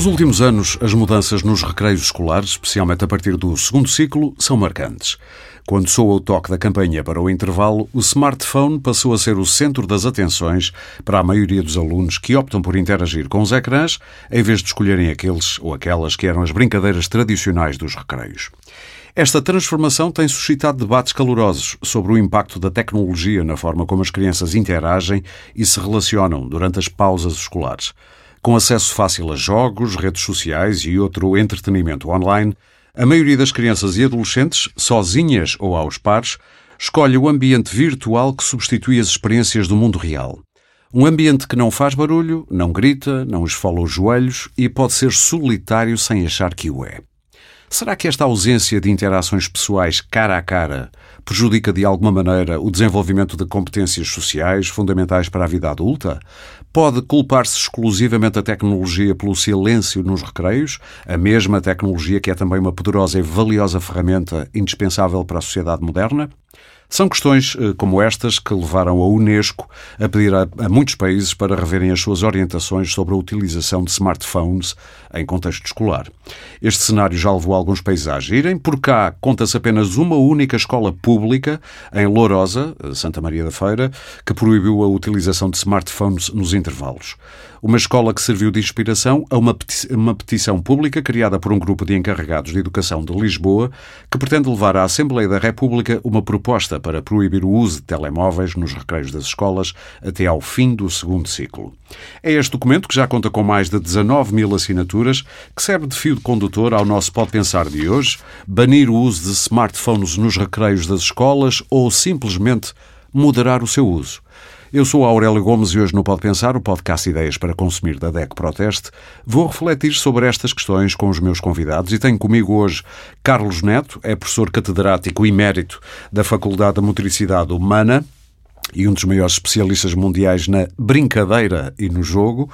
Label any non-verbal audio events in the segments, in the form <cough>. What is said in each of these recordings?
Nos últimos anos, as mudanças nos recreios escolares, especialmente a partir do segundo ciclo, são marcantes. Quando soa o toque da campanha para o intervalo, o smartphone passou a ser o centro das atenções para a maioria dos alunos que optam por interagir com os ecrãs em vez de escolherem aqueles ou aquelas que eram as brincadeiras tradicionais dos recreios. Esta transformação tem suscitado debates calorosos sobre o impacto da tecnologia na forma como as crianças interagem e se relacionam durante as pausas escolares. Com acesso fácil a jogos, redes sociais e outro entretenimento online, a maioria das crianças e adolescentes, sozinhas ou aos pares, escolhe o ambiente virtual que substitui as experiências do mundo real. Um ambiente que não faz barulho, não grita, não esfola os joelhos e pode ser solitário sem achar que o é. Será que esta ausência de interações pessoais cara a cara prejudica de alguma maneira o desenvolvimento de competências sociais fundamentais para a vida adulta? Pode culpar-se exclusivamente a tecnologia pelo silêncio nos recreios, a mesma tecnologia que é também uma poderosa e valiosa ferramenta indispensável para a sociedade moderna? São questões eh, como estas que levaram a Unesco a pedir a, muitos países para reverem as suas orientações sobre a utilização de smartphones em contexto escolar. Este cenário já levou alguns países a agirem. Por cá, conta-se apenas uma única escola pública, em Lourosa, eh, Santa Maria da Feira, que proibiu a utilização de smartphones nos intervalos uma escola que serviu de inspiração a uma, uma petição pública criada por um grupo de encarregados de educação de Lisboa que pretende levar à Assembleia da República uma proposta para proibir o uso de telemóveis nos recreios das escolas até ao fim do segundo ciclo. É este documento, que já conta com mais de 19 mil assinaturas, que serve de fio de condutor ao nosso Pode Pensar de hoje, banir o uso de smartphones nos recreios das escolas ou simplesmente moderar o seu uso. Eu sou Aurélio Gomes e hoje no Pode Pensar, o podcast Ideias para Consumir da DEC Proteste, vou refletir sobre estas questões com os meus convidados e tenho comigo hoje Carlos Neto, é professor catedrático emérito da Faculdade da Motricidade Humana e um dos maiores especialistas mundiais na brincadeira e no jogo,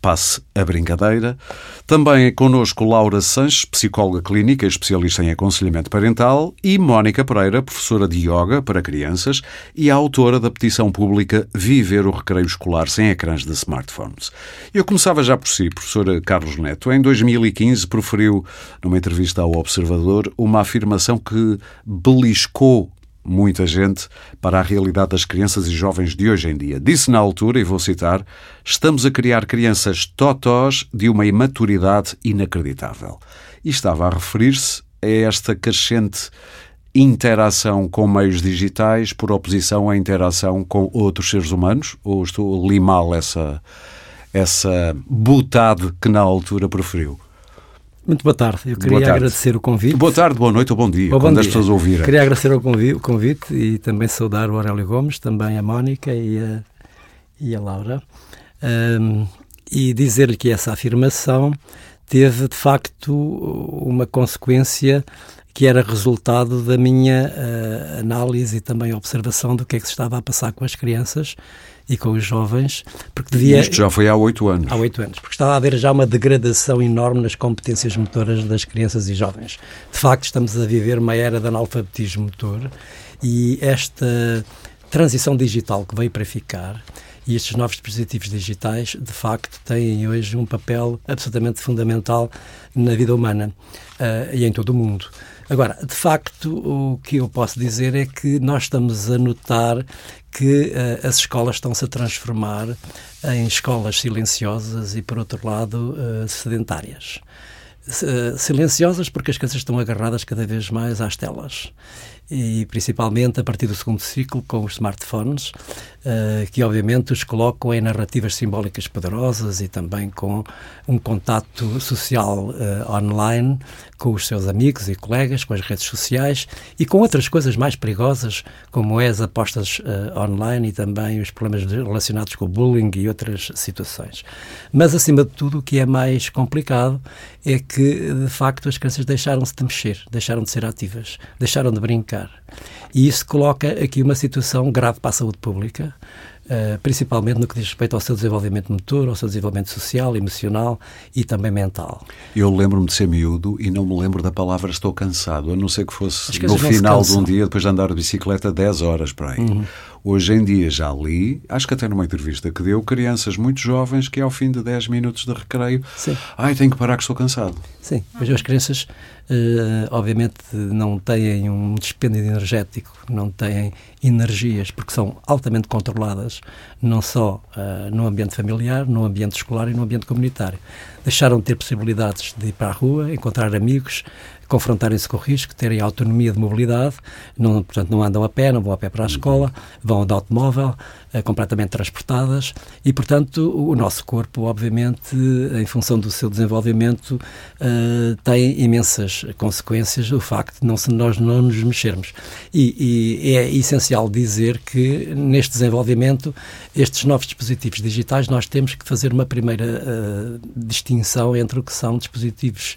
passe a brincadeira. Também é connosco Laura Sanches, psicóloga clínica e especialista em aconselhamento parental, e Mónica Pereira, professora de yoga para crianças e autora da petição pública Viver o Recreio Escolar sem ecrãs de smartphones. Eu começava já por si, professora Carlos Neto. Em 2015 proferiu, numa entrevista ao Observador, uma afirmação que beliscou muita gente para a realidade das crianças e jovens de hoje em dia. Disse na altura, e vou citar, estamos a criar crianças totós de uma imaturidade inacreditável. E estava a referir-se a esta crescente interação com meios digitais por oposição à interação com outros seres humanos? Ou estou a limar essa, essa butade que na altura preferiu? Muito boa tarde. Eu queria tarde. agradecer o convite. Boa tarde, boa noite ou bom dia, ou quando bom as dia. pessoas ouvirem. Queria agradecer o convite e também saudar o Aurélio Gomes, também a Mónica e a, e a Laura. Um, e dizer-lhe que essa afirmação teve, de facto, uma consequência que era resultado da minha uh, análise e também observação do que é que se estava a passar com as crianças e com os jovens, porque devia... Isto já foi há oito anos. Há oito anos, porque estava a haver já uma degradação enorme nas competências motoras das crianças e jovens. De facto, estamos a viver uma era de analfabetismo motor e esta transição digital que veio para ficar e estes novos dispositivos digitais, de facto, têm hoje um papel absolutamente fundamental na vida humana uh, e em todo o mundo. Agora, de facto, o que eu posso dizer é que nós estamos a notar que uh, as escolas estão-se a transformar em escolas silenciosas e, por outro lado, uh, sedentárias. Uh, silenciosas porque as crianças estão agarradas cada vez mais às telas e principalmente a partir do segundo ciclo com os smartphones, que obviamente os colocam em narrativas simbólicas poderosas e também com um contato social uh, online com os seus amigos e colegas, com as redes sociais e com outras coisas mais perigosas, como é as apostas uh, online e também os problemas relacionados com o bullying e outras situações. Mas, acima de tudo, o que é mais complicado é que, de facto, as crianças deixaram-se de mexer, deixaram de ser ativas, deixaram de brincar. E isso coloca aqui uma situação grave para a saúde pública, uh, principalmente no que diz respeito ao seu desenvolvimento motor, ao seu desenvolvimento social, emocional e também mental. Eu lembro-me de ser miúdo e não me lembro da palavra estou cansado, a não ser que fosse no final de um dia, depois de andar de bicicleta 10 horas para aí. Uhum. Hoje em dia já li, acho que até numa entrevista que deu, crianças muito jovens que ao fim de 10 minutos de recreio, Sim. ai, tenho que parar que estou cansado. Sim, hoje as crianças uh, obviamente não têm um dispêndio energético, não têm energias, porque são altamente controladas, não só uh, no ambiente familiar, no ambiente escolar e no ambiente comunitário. Deixaram de ter possibilidades de ir para a rua, encontrar amigos, confrontarem-se com o risco, terem autonomia de mobilidade, não, portanto, não andam a pé, não vão a pé para a escola, vão de automóvel, completamente transportadas, e, portanto, o, nosso corpo, obviamente, em função do seu desenvolvimento, uh, tem imensas consequências o facto de não, nós não nos mexermos. E, e, é essencial dizer que, neste desenvolvimento, estes novos dispositivos digitais, nós temos que fazer uma primeira distinção entre o que são dispositivos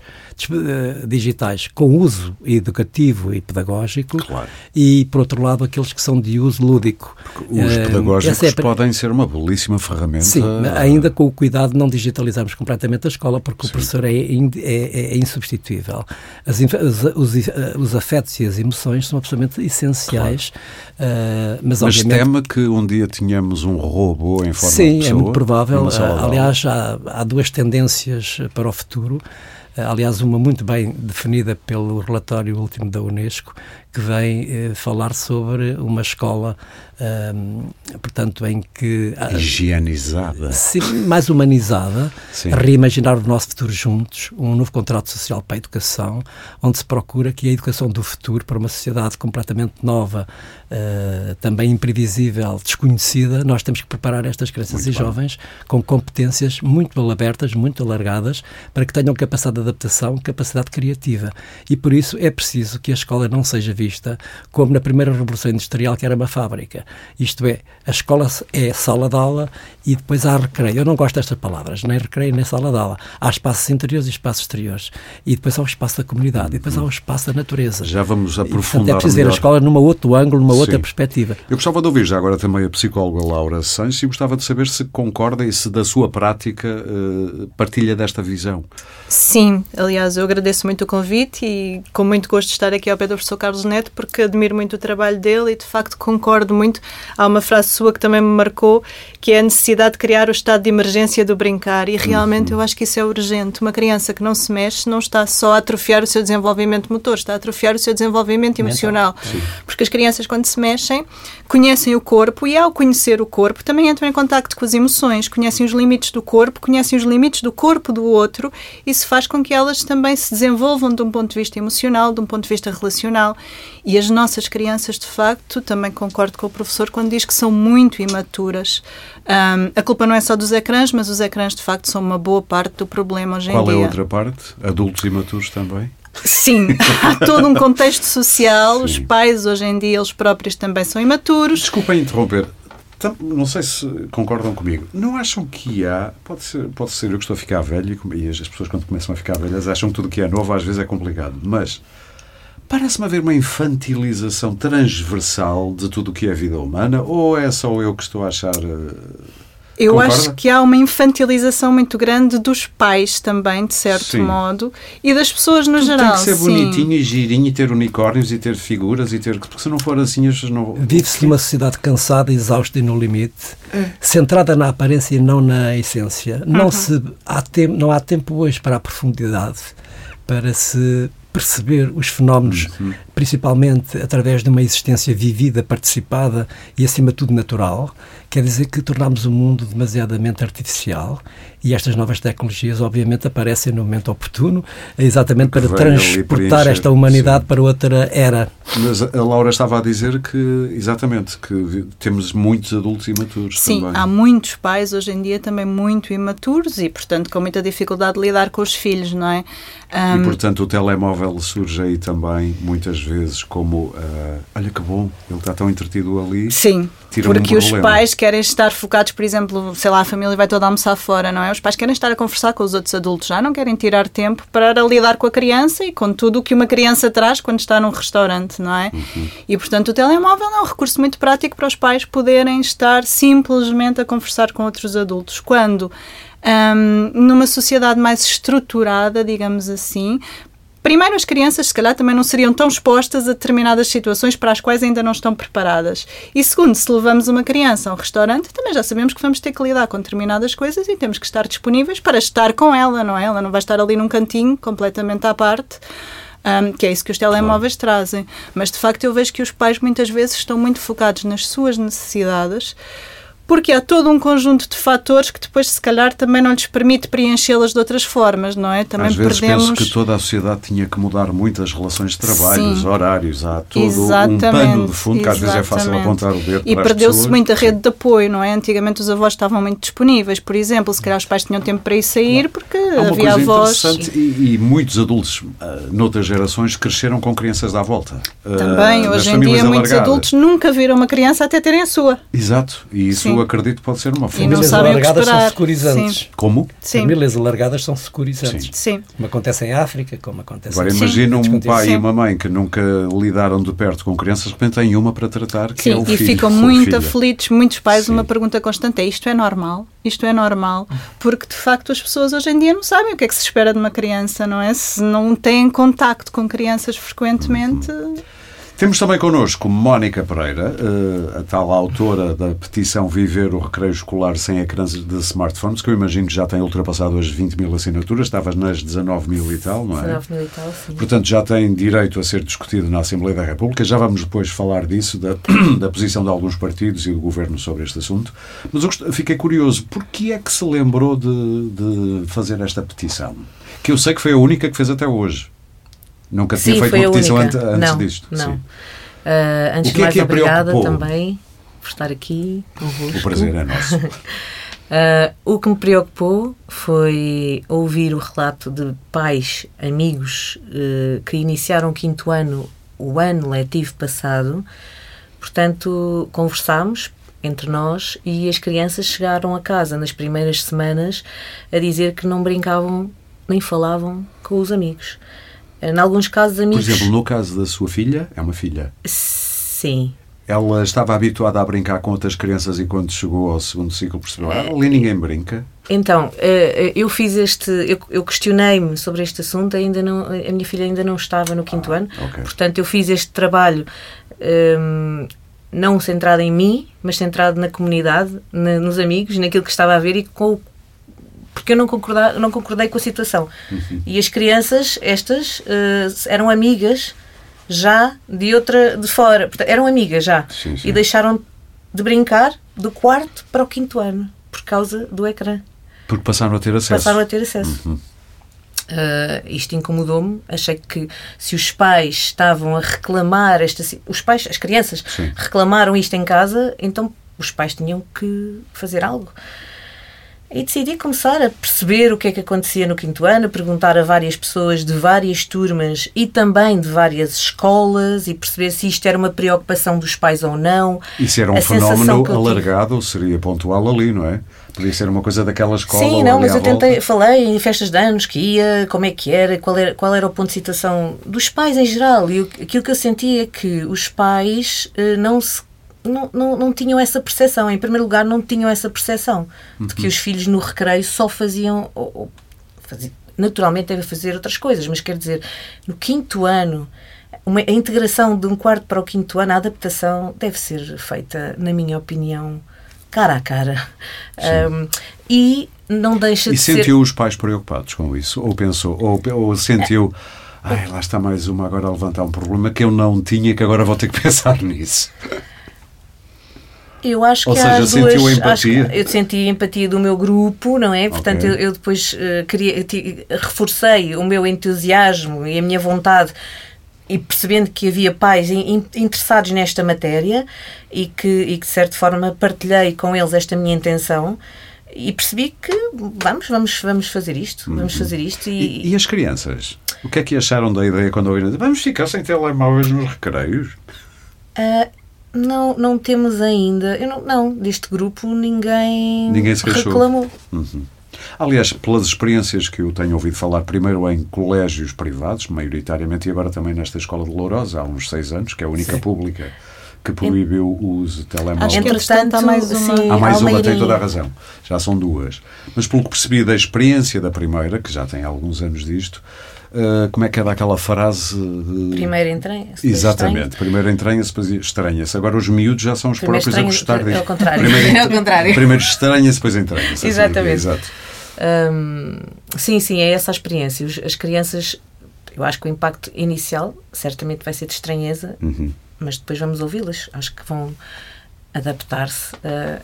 digitais com uso educativo e pedagógico claro. e, por outro lado, aqueles que são de uso lúdico. Porque os pedagógicos tecnológicos é... podem ser uma belíssima ferramenta. Sim, ainda com o cuidado de não digitalizarmos completamente a escola, porque Sim. o professor é, é, é insubstituível. As, os, os, os, afetos e as emoções são absolutamente essenciais. Claro. Uh, mas, mas obviamente... tema que um dia tínhamos um robô em forma Sim, de pessoa? Sim, é muito provável. Uh, aliás, há, há duas tendências para o futuro. Uh, aliás, uma muito bem definida pelo relatório último da Unesco, que vem eh, falar sobre uma escola, um, portanto, em que... Higienizada. Sim, mais humanizada, sim. reimaginar o nosso futuro juntos, um novo contrato social para a educação, onde se procura que a educação do futuro para uma sociedade completamente nova, uh, também imprevisível, desconhecida, nós temos que preparar estas crianças muito e bem. jovens com competências muito abertas, muito alargadas, para que tenham capacidade de adaptação, capacidade criativa. E por isso é preciso que a escola não seja vista como na primeira Revolução Industrial, que era uma fábrica. Isto é, a escola é sala de aula e depois há recreio. Eu não gosto destas palavras, nem recreio nem sala de aula. Há espaços interiores e espaços exteriores. E depois há o espaço da comunidade. E depois há o espaço da natureza. Já vamos aprofundar. E, portanto, é preciso ver a escola num outro ângulo, numa Sim. outra perspectiva. Eu gostava de ouvir já agora também a psicóloga Laura Sanches e gostava de saber se concorda e se da sua prática uh, partilha desta visão. Sim, aliás, eu agradeço muito o convite e com muito gosto de estar aqui ao pé do professor Carlos Neto, porque admiro muito o trabalho dele e de facto concordo muito. Há uma frase sua que também me marcou, que é a necessidade de criar o estado de emergência do brincar, e realmente uhum. eu acho que isso é urgente. Uma criança que não se mexe não está só a atrofiar o seu desenvolvimento motor, está a atrofiar o seu desenvolvimento emocional. Porque as crianças, quando se mexem, conhecem o corpo e, ao conhecer o corpo, também entram em contato com as emoções, conhecem os limites do corpo, conhecem os limites do corpo do outro, isso faz com que elas também se desenvolvam de um ponto de vista emocional, de um ponto de vista relacional. E as nossas crianças, de facto, também concordo com o professor quando diz que são muito imaturas. Um, a culpa não é só dos ecrãs, mas os ecrãs, de facto, são uma boa parte do problema hoje Qual em dia. Qual é a outra parte? Adultos imaturos também? Sim, há <laughs> todo um contexto social. Sim. Os pais, hoje em dia, eles próprios também são imaturos. Desculpem interromper. Não sei se concordam comigo. Não acham que há. Pode ser, pode ser eu que estou a ficar velho e as pessoas, quando começam a ficar velhas, acham que tudo que é novo às vezes é complicado. Mas Parece-me haver uma infantilização transversal de tudo o que é vida humana, ou é só eu que estou a achar. Eu Concorda? acho que há uma infantilização muito grande dos pais também, de certo sim. modo, e das pessoas no Tudo geral. Tem que ser sim. bonitinho e girinho e ter unicórnios e ter figuras e ter. Porque se não for assim, as não. Vive-se numa sociedade cansada, exausta e no limite, é. centrada na aparência e não na essência. Uhum. Não, se, há tempo, não há tempo hoje para a profundidade, para se perceber os fenómenos, uhum. Principalmente através de uma existência vivida, participada e, acima de tudo, natural, quer dizer que tornamos o mundo demasiadamente artificial e estas novas tecnologias, obviamente, aparecem no momento oportuno, exatamente para transportar esta humanidade sim. para outra era. Mas a Laura estava a dizer que, exatamente, que temos muitos adultos imaturos Sim, também. há muitos pais hoje em dia também muito imaturos e, portanto, com muita dificuldade de lidar com os filhos, não é? Um... E, portanto, o telemóvel surge aí também, muitas vezes, como, uh, olha que bom, ele está tão entretido ali. Sim, porque um os pais querem estar focados, por exemplo, sei lá, a família vai toda almoçar fora, não é? Os pais querem estar a conversar com os outros adultos, já não querem tirar tempo para lidar com a criança e com tudo o que uma criança traz quando está num restaurante, não é? Uhum. E, portanto, o telemóvel é um recurso muito prático para os pais poderem estar simplesmente a conversar com outros adultos. Quando um, numa sociedade mais estruturada, digamos assim, primeiro, as crianças, se calhar, também não seriam tão expostas a determinadas situações para as quais ainda não estão preparadas. E segundo, se levamos uma criança a um restaurante, também já sabemos que vamos ter que lidar com determinadas coisas e temos que estar disponíveis para estar com ela, não é? Ela não vai estar ali num cantinho completamente à parte. Um, que é isso que os telemóveis claro. trazem. Mas de facto eu vejo que os pais muitas vezes estão muito focados nas suas necessidades porque há todo um conjunto de fatores que depois, se calhar, também não lhes permite preenchê-las de outras formas, não é? Também Às vezes perdemos... penso que toda a sociedade tinha que mudar muito as relações de trabalho, Sim. os horários, há todo Exatamente. um pano de fundo que às vezes é fácil apontar o dedo E perdeu-se muito a rede de apoio, não é? Antigamente os avós estavam muito disponíveis, por exemplo, se calhar os pais tinham tempo para ir sair porque havia avós... E, e, muitos adultos, uh, noutras gerações, cresceram com crianças à volta. Uh, também, hoje em dia, muitos adultos nunca viram uma criança até terem a sua. Exato, e isso Sim. Acredito pode ser uma forma. Famílias alargadas são securizantes. Sim. Como? Sim. Famílias alargadas são securizantes. Sim. Como acontece em África, como acontece Agora, imagina um pai e uma mãe que nunca lidaram de perto com crianças, de repente têm uma para tratar, que Sim, é o filho. E ficam muito aflitos, muitos pais, uma pergunta constante é isto é normal? Isto é normal? Porque, de facto, as pessoas hoje em dia não sabem o que é que se espera de uma criança, não é? Se não têm contacto com crianças frequentemente... Uhum. Temos também connosco Mónica Pereira, eh, a tal autora da petição Viver o Recreio Escolar sem ecrãs de smartphones, que eu imagino que já tem ultrapassado as 20 mil assinaturas, estavas nas 19 mil e tal, não é? 19 mil e tal, sim. Portanto, já tem direito a ser discutido na Assembleia da República. Já vamos depois falar disso, da, <clears throat> da posição de alguns partidos e do Governo sobre este assunto. Mas eu fiquei curioso, porquê é que se lembrou de, de fazer esta petição? Que eu sei que foi a única que fez até hoje. Nunca tinha Sim, feito uma petição antes, antes não, disto. Não. Uh, antes de é mais, é obrigada também por estar aqui convosco. O prazer é nosso. <laughs> uh, o que me preocupou foi ouvir o relato de pais, amigos uh, que iniciaram o quinto ano, o ano letivo passado. Portanto, conversámos entre nós e as crianças chegaram a casa nas primeiras semanas a dizer que não brincavam nem falavam com os amigos. Em alguns casos, amigos. Por exemplo, no caso da sua filha, é uma filha? Sim. Ela estava habituada a brincar com outras crianças e quando chegou ao segundo ciclo percebeu, ah, ali ninguém brinca. Então, eh, eh, eu fiz este, eu questionei-me sobre este assunto, ainda não, a minha filha ainda não estava no quinto ah, ano, okay. portanto eu fiz este trabalho um, ehm, não centrado em mim, mas centrado na comunidade, na, nos amigos, naquilo que estava a ver e com o porque eu não, concordei, não concordei com a situação. Uhum. E as crianças, estas, uh, eram amigas já de outra, de fora. Portanto, eram amigas já. Sim, sim. E deixaram de brincar do quarto para o quinto ano, por causa do ecrã. Porque passaram a ter acesso. Passaram a ter acesso. Uhum. Uh, isto incomodou-me. Achei que se os pais estavam a reclamar, esta, os pais, as crianças, Sim. reclamaram isto em casa, então os pais tinham que fazer algo. E decidi começar a perceber o que é que acontecia no quinto ano, a perguntar a várias pessoas de várias turmas e também de várias escolas e perceber se isto era uma preocupação dos pais ou não. Se era um fenómeno alargado, seria pontual ali, não é? Podia ser uma coisa daquela escola. Sim, não, mas eu tentei, falei em festas de anos que ia, como é que era, qual era, qual era o ponto de situação dos pais em geral. E aquilo que eu senti é que os pais eh, não se não, não, não tinham essa percepção. Em primeiro lugar, não tinham essa percepção uhum. de que os filhos no recreio só faziam. Ou, ou, faziam naturalmente devem fazer outras coisas, mas quer dizer, no quinto ano, uma, a integração de um quarto para o quinto ano, a adaptação deve ser feita, na minha opinião, cara a cara. Um, e não deixa e de ser. E sentiu os pais preocupados com isso? Ou pensou, ou, ou sentiu. Ai, lá está mais uma agora a levantar um problema que eu não tinha que agora vou ter que <laughs> pensar nisso. Eu acho Ou que seja, sentiu duas, empatia? eu senti a empatia do meu grupo, não é? Portanto, okay. eu, eu, depois uh, queria, reforcei o meu entusiasmo e a minha vontade e percebendo que havia pais in, interessados nesta matéria e que, e que, de certa forma, partilhei com eles esta minha intenção e percebi que vamos, vamos, vamos fazer isto, uhum. vamos fazer isto. E... e... E, as crianças? O que é que acharam da ideia quando ouviram? Vamos ficar sem telemóveis nos recreios? Uh, não, não temos ainda. Eu não, não, deste grupo ninguém, ninguém se reclamou. Uhum. Aliás, pelas experiências que eu tenho ouvido falar, primeiro em colégios privados, maioritariamente, e agora também nesta escola de Lourosa, há uns seis anos, que é a única Sim. pública que proibiu o uso de telemóveis. Entretanto, há mais uma. Sim, há mais uma, tem toda a razão. Já são duas. Mas pelo que percebi da experiência da primeira, que já tem alguns anos disto, uh, como é que é daquela frase? Uh, Primeiro entranha-se. Exatamente, primeiro entranha-se, depois estranha-se. Agora os miúdos já são os primeiro próprios a gostar disso. É o contrário. Primeiro, <laughs> é o contrário. primeiro estranha-se, depois entranha-se. Exatamente. Assim, exato. Um, sim, sim, é essa a experiência. As crianças, eu acho que o impacto inicial certamente vai ser de estranheza, uhum. mas depois vamos ouvi-las. Acho que vão adaptar-se uh,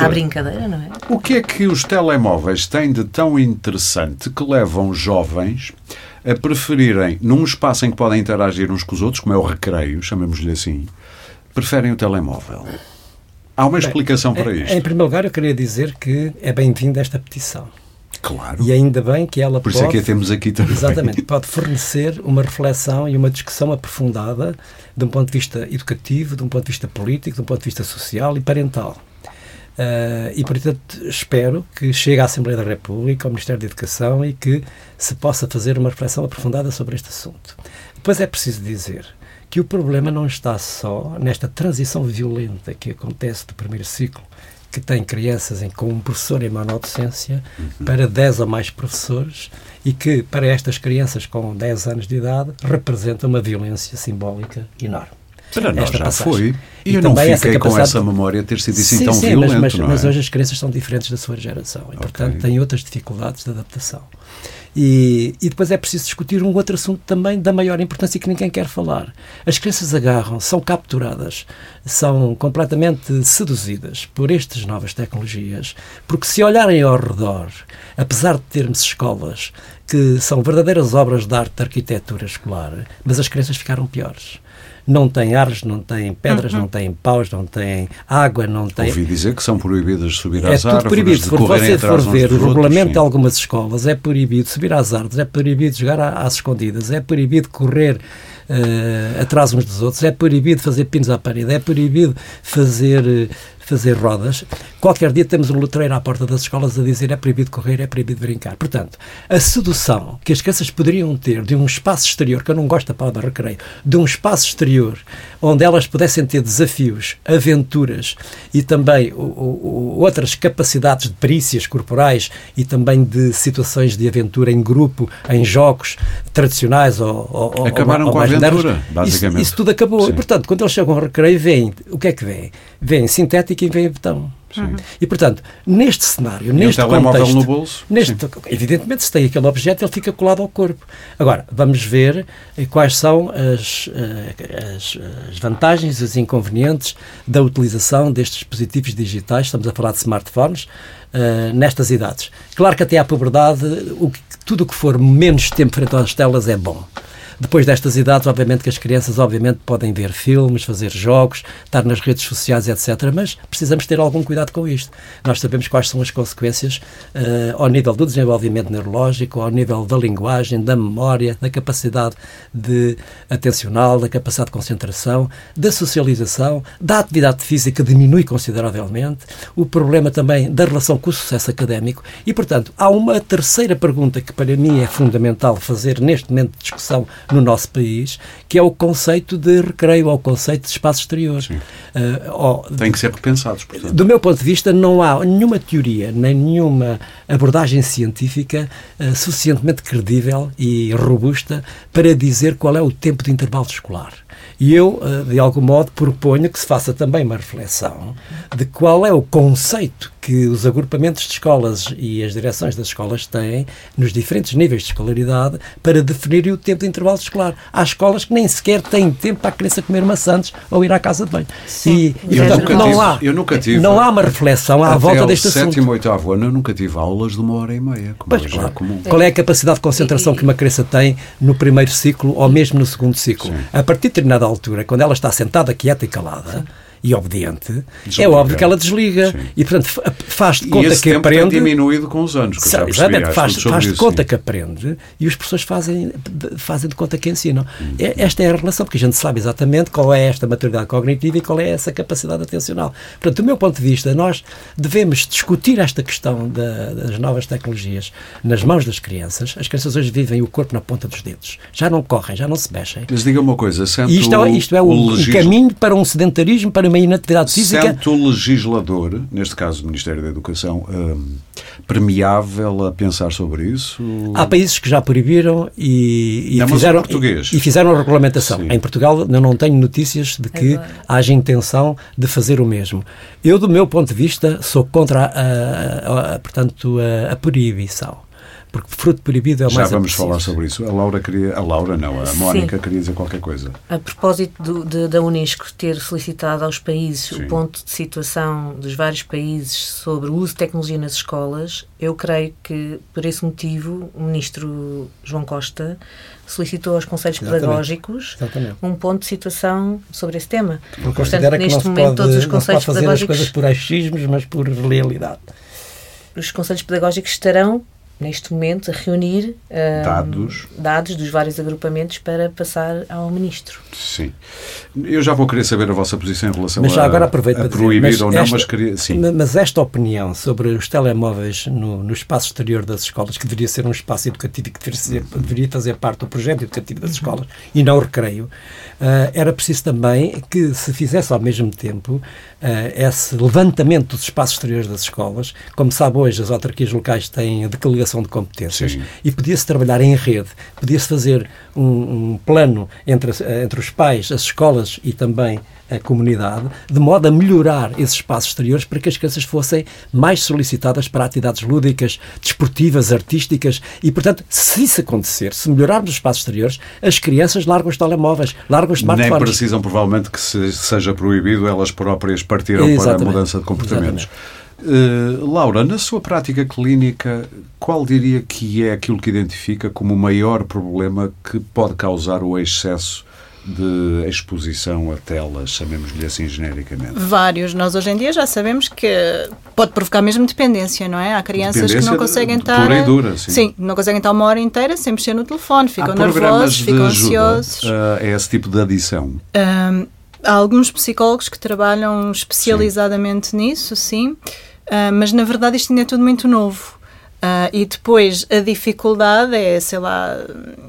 à brincadeira, não é? O que é que os telemóveis têm de tão interessante que levam jovens a preferirem, num espaço em que podem interagir uns com os outros, como é o recreio, chamemos-lhe assim, preferem o telemóvel? Há uma explicação Bem, para isto. Em primeiro lugar, eu queria dizer que é bem-vinda esta petição. Claro. E ainda bem que ela Por pode... isso é que a temos aqui também. Exatamente. Pode fornecer uma reflexão e uma discussão aprofundada de um ponto de vista educativo, de um ponto de vista político, de um ponto de vista social e parental. Uh, e, portanto, espero que chegue à Assembleia da República, ao Ministério da Educação e que se possa fazer uma reflexão aprofundada sobre este assunto. Depois é preciso dizer que o problema não está só nesta transição violenta que acontece do primeiro ciclo, que tem crianças em, com um professor em monodocência uhum. para 10 ou mais professores e que, para estas crianças com 10 anos de idade, representa uma violência simbólica enorme. Para nós já passagem. foi. E, e eu não fiquei com essa memória ter sido assim sim, tão sim, violento, mas, mas, é? mas, hoje as crianças são diferentes da sua geração e, okay. portanto, têm outras dificuldades de adaptação. E, e, depois é preciso discutir um outro assunto também da maior importância que ninguém quer falar. As crianças agarram, são capturadas, são completamente seduzidas por estas novas tecnologias, porque se olharem ao redor, apesar de termos escolas que são verdadeiras obras de arte de arquitetura escolar, mas as crianças ficaram piores não têm árvores, não têm pedras, uhum. não têm paus, não têm água, não têm... Ouvi dizer que são proibidas subir é às árvores, proibido. Se você for ver o regulamento de algumas escolas, é proibido subir às árvores, é proibido jogar às escondidas, é proibido correr uh, atrás uns dos outros, é proibido fazer pinos à parede, é proibido fazer uh, fazer rodas. Qualquer dia temos um letreiro à porta das escolas a dizer é proibido correr, é proibido brincar. Portanto, a sedução que as crianças poderiam ter de um espaço exterior, que eu não gosto da palavra recreio, de um espaço exterior onde elas pudessem ter desafios, aventuras e também outras capacidades de perícias corporais e também de situações de aventura em grupo, em jogos tradicionais ou, ou Acabaram ou, com a aventura, basicamente. Isso, isso, tudo acabou. Sim. E, portanto, quando eles chegam ao recreio, vêm, o que é que vêm? Vêm sintética e vêm betão. Uhum. E, portanto, neste cenário, e neste um contexto, no bolso. Neste, evidentemente, se tem aquele objeto, ele fica colado ao corpo. Agora, vamos ver eh, quais são as, eh, as, as vantagens e os inconvenientes da utilização destes dispositivos digitais, estamos a falar de smartphones, uh, nestas idades. Claro que até à puberdade, o que, tudo o que for menos tempo frente às telas é bom. Depois destas idades, obviamente que as crianças obviamente podem ver filmes, fazer jogos, estar nas redes sociais, etc. Mas precisamos ter algum cuidado com isto. Nós sabemos quais são as consequências uh, ao nível do desenvolvimento neurológico, ao nível da linguagem, da memória, da capacidade de atencional, da capacidade de concentração, da socialização, da atividade física diminui consideravelmente, o problema também da relação com o sucesso académico e, portanto, há uma terceira pergunta que para mim é fundamental fazer neste momento de discussão no nosso país, que é o conceito de recreio, ou o conceito de espaço exterior. Uh, Tem que ser repensados, portanto. Do meu ponto de vista, não há nenhuma teoria, nem nenhuma abordagem científica uh, suficientemente credível e robusta para dizer qual é o tempo de intervalo escolar. E eu, uh, de algum modo, proponho que se faça também uma reflexão de qual é o conceito que os agrupamentos de escolas e as direções das escolas têm nos diferentes níveis de escolaridade para definir o tempo de intervalo escolar. Há escolas que nem sequer têm tempo para a criança comer maçãs ou ir à casa de banho. Sim. E, eu portanto, não tive, há, eu nunca tive, não há uma reflexão à volta deste assunto. Até sétimo oitavo ano eu nunca tive aulas de uma hora e meia, como pois, é claro. comum. Qual é a capacidade de concentração que uma criança tem no primeiro ciclo ou mesmo no segundo ciclo? Sim. A partir de determinada altura, quando ela está sentada, quieta e calada, Sim e obediente, é óbvio que ela desliga. Sim. E, portanto, faz de conta que aprende. Tem diminuído com os anos. Que Sabe, já exatamente, faz, faz de isso, conta sim. que aprende e os professores fazem, fazem de conta que ensinam. Hum. Esta é a relação, porque a gente sabe exatamente qual é esta maturidade cognitiva e qual é essa capacidade atencional. Portanto, do meu ponto de vista, nós devemos discutir esta questão da, das novas tecnologias nas mãos das crianças. As crianças hoje vivem o corpo na ponta dos dedos. Já não correm, já não se mexem. Mas diga uma coisa, sendo isto é, isto é o, o, legisl... caminho para um sedentarismo, para uma inatividade física. Sente o legislador, neste caso o Ministério da Educação, hum, permeável a pensar sobre isso? Há países que já proibiram e, e não, fizeram. E, e, fizeram a regulamentação. Sim. Em Portugal eu não tenho notícias de que Agora. haja intenção de fazer o mesmo. Eu, do meu ponto de vista, sou contra a, a, a portanto, a, a proibição porque fruto proibido é o Já mais Já vamos falar sobre isso. A Laura queria, a Laura não, a Sim. Mónica queria dizer qualquer coisa. A propósito do, de, da Unesco ter solicitado aos países Sim. o ponto de situação dos vários países sobre o uso de tecnologia nas escolas, eu creio que por esse motivo o ministro João Costa solicitou aos conselhos Exatamente. pedagógicos Exatamente. um ponto de situação sobre esse tema. Porque Portanto, neste momento pode, todos os conselhos fazer pedagógicos as coisas por achismos, mas por realidade. Os conselhos pedagógicos estarão neste momento, a reunir um, dados. dados dos vários agrupamentos para passar ao Ministro. Sim. Eu já vou querer saber a vossa posição em relação mas já a, agora aproveito a para proibir dizer, ou não, esta, mas queria... Sim. Mas esta opinião sobre os telemóveis no, no, espaço exterior das escolas, que deveria ser um espaço educativo e que deveria, ser, deveria fazer parte do projeto educativo das escolas e não o recreio, uh, era preciso também que se fizesse ao mesmo tempo uh, esse levantamento dos espaços exteriores das escolas. Como sabe hoje, as autarquias locais têm a declaração de competências Sim. e podia-se trabalhar em rede, podia-se fazer um, um, plano entre, entre os pais, as escolas e também a comunidade, de modo a melhorar esses espaços exteriores para que as crianças fossem mais solicitadas para atividades lúdicas, desportivas, artísticas e, portanto, se isso acontecer, se melhorarmos os espaços exteriores, as crianças largam os telemóveis, largam os smartphones. Nem precisam, provavelmente, que se, seja proibido, elas próprias partiram Exatamente. para a mudança de comportamentos. Exatamente. Uh, Laura, na sua prática clínica, qual diria que é aquilo que identifica como o maior problema que pode causar o excesso de exposição a telas, chamemos-lhe assim genericamente? Vários. Nós hoje em dia já sabemos que pode provocar mesmo dependência, não é? Há crianças que não conseguem estar. Pura e dura, sim. sim. não conseguem estar uma hora inteira sem mexer no telefone, ficam nervosos, ficam ansiosos. Uh, é esse tipo de adição? Uh, há alguns psicólogos que trabalham especializadamente sim. nisso, sim. Uh, mas na verdade isto ainda é tudo muito novo. Uh, e depois a dificuldade é, sei lá,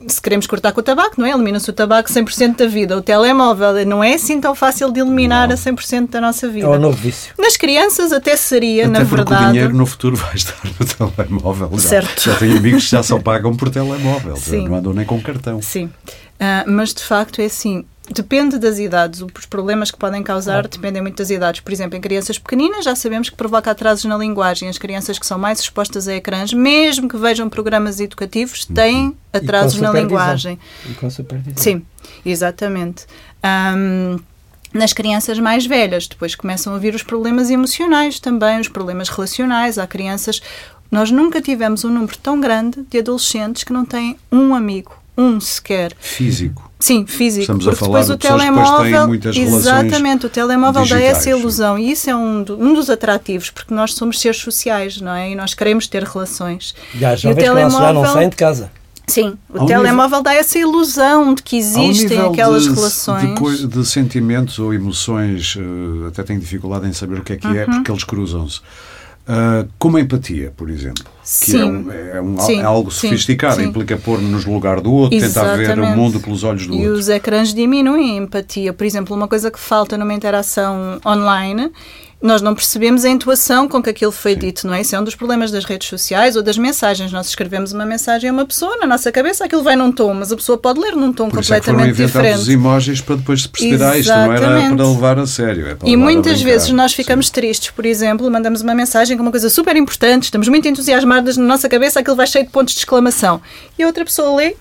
se queremos cortar com o tabaco, não é? Elimina-se o tabaco 100% da vida. O telemóvel não é assim tão fácil de eliminar não. a 100% da nossa vida. É um novo vício. Nas crianças até seria, até na verdade. o dinheiro no futuro vai estar no telemóvel. Certo. Já, já tenho amigos que já só pagam por telemóvel, Sim. não andam nem com cartão. Sim. Uh, mas de facto é assim, Depende das idades. Os problemas que podem causar dependem muito das idades. Por exemplo, em crianças pequeninas já sabemos que provoca atrasos na linguagem. As crianças que são mais expostas a ecrãs, mesmo que vejam programas educativos, uhum. têm atrasos na linguagem. E com supervisão. Sim, exatamente. Um, nas crianças mais velhas, depois começam a vir os problemas emocionais também, os problemas relacionais. Há crianças. Nós nunca tivemos um número tão grande de adolescentes que não têm um amigo, um sequer. Físico. Sim, físico. Estamos a falar de o telemóvel, muitas exatamente, o telemóvel digitais. dá essa ilusão e isso é um, do, um dos atrativos, porque nós somos seres sociais, não é? E nós queremos ter relações. Já, já e o telemóvel já não saem de casa. Sim, o ao telemóvel nível, dá essa ilusão de que existem aquelas de, relações. De, de, sentimentos ou emoções, uh, até tenho dificuldade em saber o que é que é, uhum. é, porque eles cruzam-se. Uh, como a empatia, por exemplo. Que é, um, é, um, sim, é algo sofisticado, sim, implica pôr-nos no lugar do outro, Exatamente. tentar ver o mundo pelos olhos do e outro. E os ecrãs diminuem a empatia. Por exemplo, uma coisa que falta numa interação online nós não percebemos a intuação com que aquilo foi Sim. dito, não é? Isso é um dos problemas das redes sociais ou das mensagens. Nós escrevemos uma mensagem a uma pessoa, na nossa cabeça aquilo vai num tom, mas a pessoa pode ler num tom Por completamente isso é diferente. os emojis para depois se perceber, ah, isto não era para levar a sério. É e muitas vezes nós ficamos Sim. tristes, por exemplo, mandamos uma mensagem com uma coisa super importante, estamos muito entusiasmadas na nossa cabeça, aquilo vai cheio de pontos de exclamação. E a outra pessoa lê eh,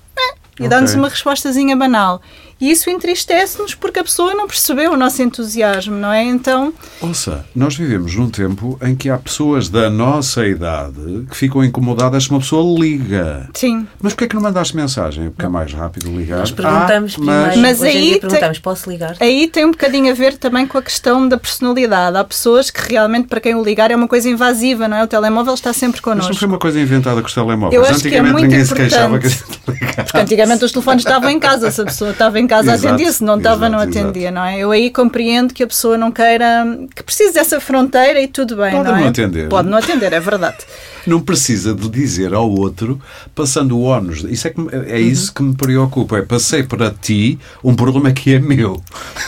e okay. dá-nos uma respostazinha banal. E isso entristece-nos porque a pessoa não percebeu o nosso entusiasmo, não é? Então. Ouça, nós vivemos num tempo em que há pessoas da nossa idade que ficam incomodadas se uma pessoa liga. Sim. Mas porquê é que não mandaste mensagem? Porque é mais rápido ligar. Nós perguntamos ah, mas... primeiro. Mas aí perguntamos, tem... posso ligar? Aí tem um bocadinho a ver também com a questão da personalidade. Há pessoas que realmente, para quem o ligar, é uma coisa invasiva, não é? O telemóvel está sempre connosco. Mas não foi uma coisa inventada com os telemóveis. Eu acho antigamente que é muito ninguém importante. se queixava que a gente Porque antigamente os telefones estavam em casa, se a pessoa estava em casa atendia, se não estava, não atendia, exato. não é? Eu aí compreendo que a pessoa não queira, que precise dessa fronteira e tudo bem, Pode não, não é? atender. Pode não atender, é verdade. não precisa de dizer ao outro, passando o ónus. Isso é, que, é isso uhum. que me preocupa. É passei para ti um problema que é meu.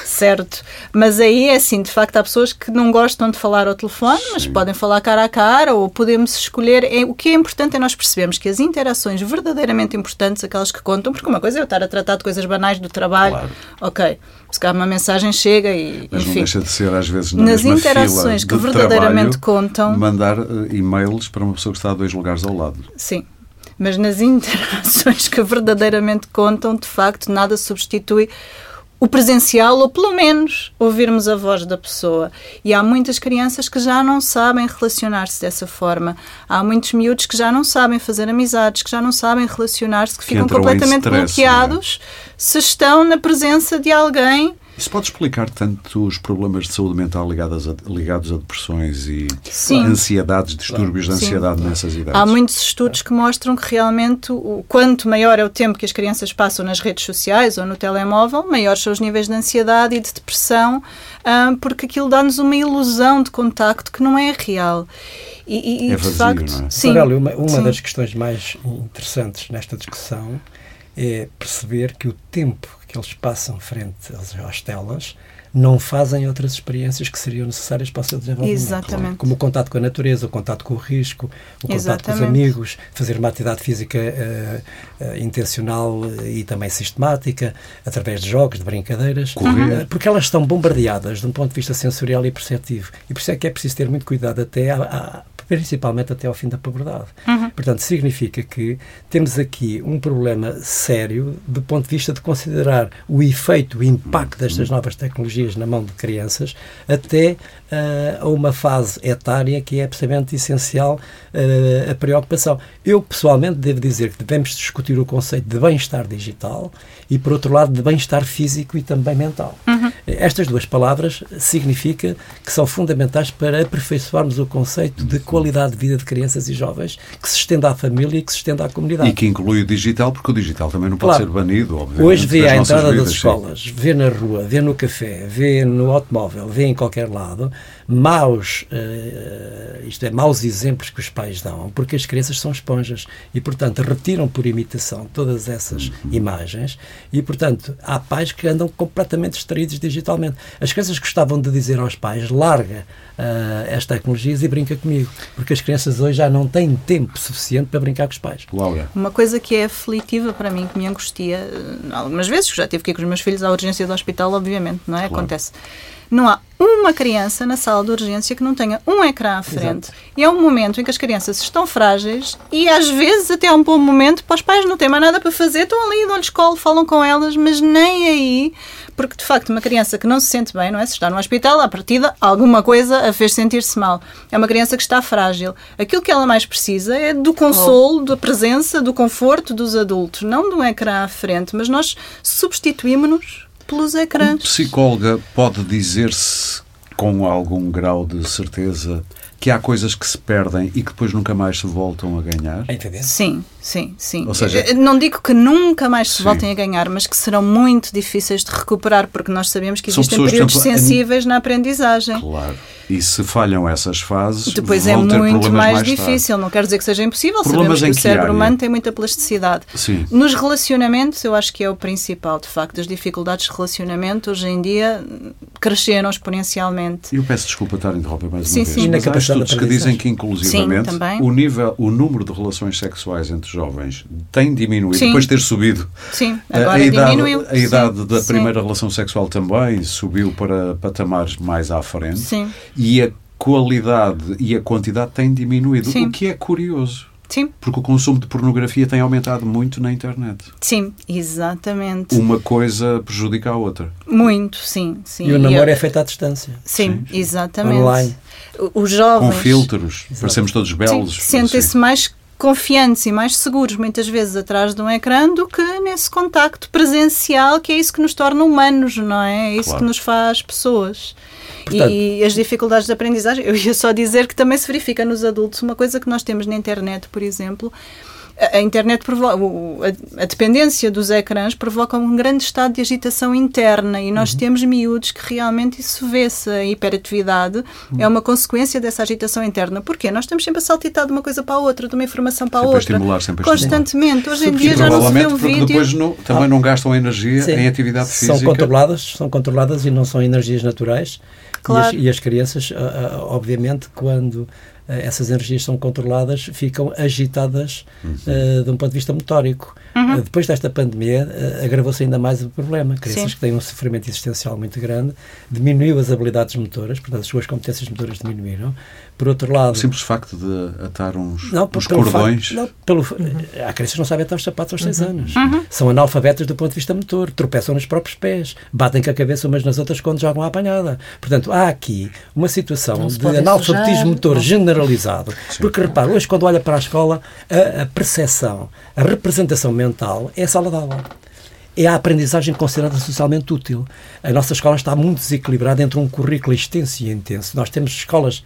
Certo. Mas aí é assim, de facto, há pessoas que não gostam de falar ao telefone, Sim. mas podem falar cara a cara ou podemos escolher. É, o que é importante é nós percebermos que as interações verdadeiramente importantes, aquelas que contam, porque uma coisa é eu estar a tratar de coisas banais do trabalho, claro. ok. Se calhar uma mensagem chega e. Mas enfim, não deixa de ser, às vezes, na nas interações que verdadeiramente contam. Mandar uh, e-mails para uma pessoa que está a dois lugares ao lado. Sim. Mas nas <laughs> interações que verdadeiramente contam, de facto, nada substitui o presencial, ou pelo menos ouvirmos a voz da pessoa. E há muitas crianças que já não sabem relacionar-se dessa forma. Há muitos miúdos que já não sabem fazer amizades, que já não sabem relacionar-se, que, que ficam completamente stress, é? bloqueados é? se estão na presença de alguém isso pode explicar tanto os problemas de saúde mental ligados a, ligados a depressões e Sim. ansiedades, distúrbios de ansiedade Sim. nessas idades? Há muitos estudos que mostram que realmente o, quanto maior é o tempo que as crianças passam nas redes sociais ou no telemóvel, maiores são os níveis de ansiedade e de depressão, ah, porque aquilo dá-nos uma ilusão de contacto que não é real. E, e é vazio, de facto, não é? Sim, uma, uma das questões mais interessantes nesta discussão é perceber que o tempo que eles passam frente às telas não fazem outras experiências que seriam necessárias para o seu desenvolvimento. Exatamente. Como o contato com a natureza, o contato com o risco, o contato Exatamente. com os amigos, fazer uma atividade física uh, uh, intencional e também sistemática, através de jogos, de brincadeiras, uhum. porque elas estão bombardeadas de um ponto de vista sensorial e perceptivo. E por isso é que é preciso ter muito cuidado até à, à principalmente até ao fim da puberdade. Uhum. Portanto, significa que temos aqui um problema sério do ponto de vista de considerar o efeito, o impacto destas uhum. novas tecnologias na mão de crianças até uh, a uma fase etária que é absolutamente essencial uh, a preocupação. Eu, pessoalmente, devo dizer que devemos discutir o conceito de bem-estar digital e, por outro lado, de bem-estar físico e também mental. Uhum. Estas duas palavras significa que são fundamentais para aperfeiçoarmos o conceito de qualidade de vida de crianças e jovens que se estenda à família e que se estenda à comunidade. E que inclui o digital, porque o digital também não pode claro. ser banido, obviamente. Hoje vê à entrada vidas, das escolas, sim. vê na rua, vê no café, vê no automóvel, vê em qualquer lado, maus, uh, isto é, maus exemplos que os pais dão, porque as crianças são esponjas e, portanto, retiram por imitação todas essas uhum. imagens e, portanto, há pais que andam completamente distraídos digitalmente. As crianças gostavam de dizer aos pais, larga uh, as tecnologias e brinca comigo, porque as crianças hoje já não têm tempo suficiente para brincar com os pais. Laura. Uma coisa que é aflitiva para mim, que me angustia, eh, algumas vezes, já tive que ir com os meus filhos à urgência do hospital, obviamente, não é? Claro. Acontece não há uma criança na sala de urgência que não tenha um ecrã à frente. Exato. E é um momento em que as crianças estão frágeis e às vezes até é um bom momento para os pais não têm mais nada para fazer, estão ali, dão-lhes colo, falam com elas, mas nem aí, porque de facto uma criança que não se sente bem, não é? Se está no hospital, à partida, alguma coisa a fez sentir-se mal. É uma criança que está frágil. Aquilo que ela mais precisa é do consolo, oh. da presença, do conforto dos adultos, não de um ecrã à frente, mas nós substituímos-nos pelos ecrãs. Um psicóloga pode dizer-se com algum grau de certeza que há coisas que se perdem e que depois nunca mais se voltam a ganhar? É sim, sim, sim. Ou seja, não digo que nunca mais se sim. voltem a ganhar, mas que serão muito difíceis de recuperar, porque nós sabemos que existem pessoas, períodos exemplo, sensíveis na aprendizagem. Claro. E se falham essas fases, depois é muito mais, mais difícil. Não quer dizer que seja impossível. Problemas Sabemos que o cérebro humano tem muita plasticidade. Sim. Nos relacionamentos, eu acho que é o principal, de facto. As dificuldades de relacionamento hoje em dia cresceram exponencialmente. Eu peço desculpa estar a interromper mais sim, uma sim. vez. Mas há estudos que dizem que, inclusivamente, sim, o, nível, o número de relações sexuais entre jovens tem diminuído, sim. depois de ter subido. Sim, agora a idade, diminuiu. A idade da primeira relação sexual também subiu para patamares mais à frente. Sim. E a qualidade e a quantidade têm diminuído, Sim. o que é curioso. Sim. Porque o consumo de pornografia tem aumentado muito na internet. Sim, exatamente. Uma coisa prejudica a outra. Muito, sim. sim. E o namoro e eu... é feito à distância. Sim, sim. exatamente. Online. Os jovens. Com filtros, Exato. parecemos todos belos. Sentem-se mais confiantes e mais seguros, muitas vezes, atrás de um ecrã do que nesse contacto presencial, que é isso que nos torna humanos, não é? É isso claro. que nos faz pessoas. Portanto, e as dificuldades de aprendizagem, eu ia só dizer que também se verifica nos adultos uma coisa que nós temos na internet, por exemplo, a internet provoca, a, a, dependência dos ecrãs provoca um grande estado de agitação interna e nós uhum. temos miúdos que realmente isso vê-se. A hiperatividade uhum. é uma consequência dessa agitação interna. Porquê? Nós estamos sempre a saltitar de uma coisa para a outra, de uma informação para a outra. Estimular, sempre constantemente. Hoje em dia já não se vê um vídeo. depois não, também ah. não gastam energia Sim. em atividade física. São controladas, são controladas e não são energias naturais. Claro. E, as, e as crianças, obviamente, quando essas energias são controladas, ficam agitadas uhum. uh, de um ponto de vista motórico. Uhum. Uh, depois desta pandemia, uh, agravou-se ainda mais o problema. Crianças Sim. que têm um sofrimento existencial muito grande, diminuiu as habilidades motoras, portanto, as suas competências motoras diminuíram. Por outro lado. O simples facto de atar uns, não, uns cordões. Facto, não, pelo, uhum. Há crianças que não sabem atar os sapatos aos 6 uhum. anos. Uhum. São analfabetas do ponto de vista motor, tropeçam nos próprios pés, batem com a cabeça umas nas outras quando jogam à apanhada. Portanto, há aqui uma situação de analfabetismo motor generalizado. Sim. Porque, repara, hoje quando olha para a escola, a, a percepção, a representação mental é a sala de aula é a aprendizagem considerada socialmente útil. A nossa escola está muito desequilibrada entre um currículo extenso e intenso. Nós temos escolas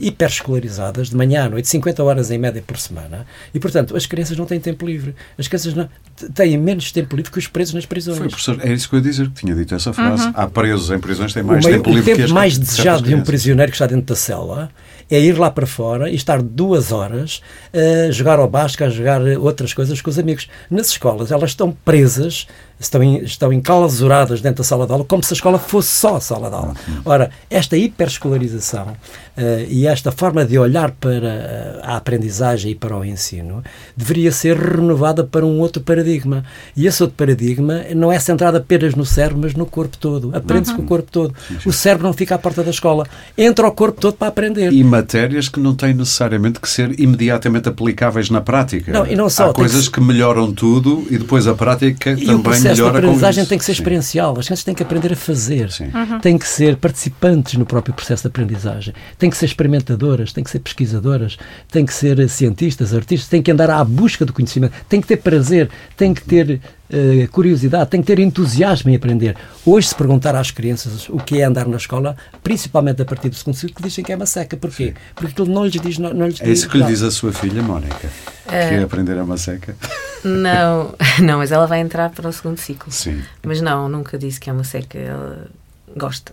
hiperescolarizadas, de manhã à noite, 50 horas em média por semana, e, portanto, as crianças não têm tempo livre. As crianças não, têm menos tempo livre que os presos nas prisões. Foi, professor, é isso que eu ia dizer, que tinha dito essa frase. Uhum. Há presos em prisões que têm mais o tempo livre que O tempo mais desejado de um prisioneiro que está dentro da cela é ir lá para fora e estar duas horas a jogar ao basco, a jogar outras coisas com os amigos. Nas escolas, elas estão presas, estão, estão enclausuradas dentro da sala de aula, como se a escola fosse só a sala de aula. Ora, esta hiperescolarização uh, e esta forma de olhar para a aprendizagem e para o ensino deveria ser renovada para um outro paradigma. E esse outro paradigma não é centrado apenas no cérebro, mas no corpo todo. Aprende-se uhum. com o corpo todo. O cérebro não fica à porta da escola. Entra o corpo todo para aprender. E matérias que não têm necessariamente que ser imediatamente aplicáveis na prática. Não, e não só, Há coisas que... que... melhoram tudo e depois a prática e também processo de aprendizagem tem que ser experiencial. As crianças têm que aprender a fazer. Uhum. Têm que ser participantes no próprio processo de aprendizagem. Têm que ser experimentadoras, têm que ser pesquisadoras, têm que ser cientistas, artistas, têm que andar à busca do conhecimento, têm que ter prazer, têm que ter uh, curiosidade, têm que ter entusiasmo em aprender. Hoje, se perguntar às crianças o que é andar na escola, principalmente a partir do segundo ciclo, dizem que é uma seca. Porquê? Porque aquilo não lhes diz. Não, não lhes é isso que lhe diz a sua filha, Mónica? Que é aprender a uma seca? Não, <laughs> não, mas ela vai entrar para o segundo ciclo. Sim. Mas não, nunca disse que é uma seca. Ela gosta.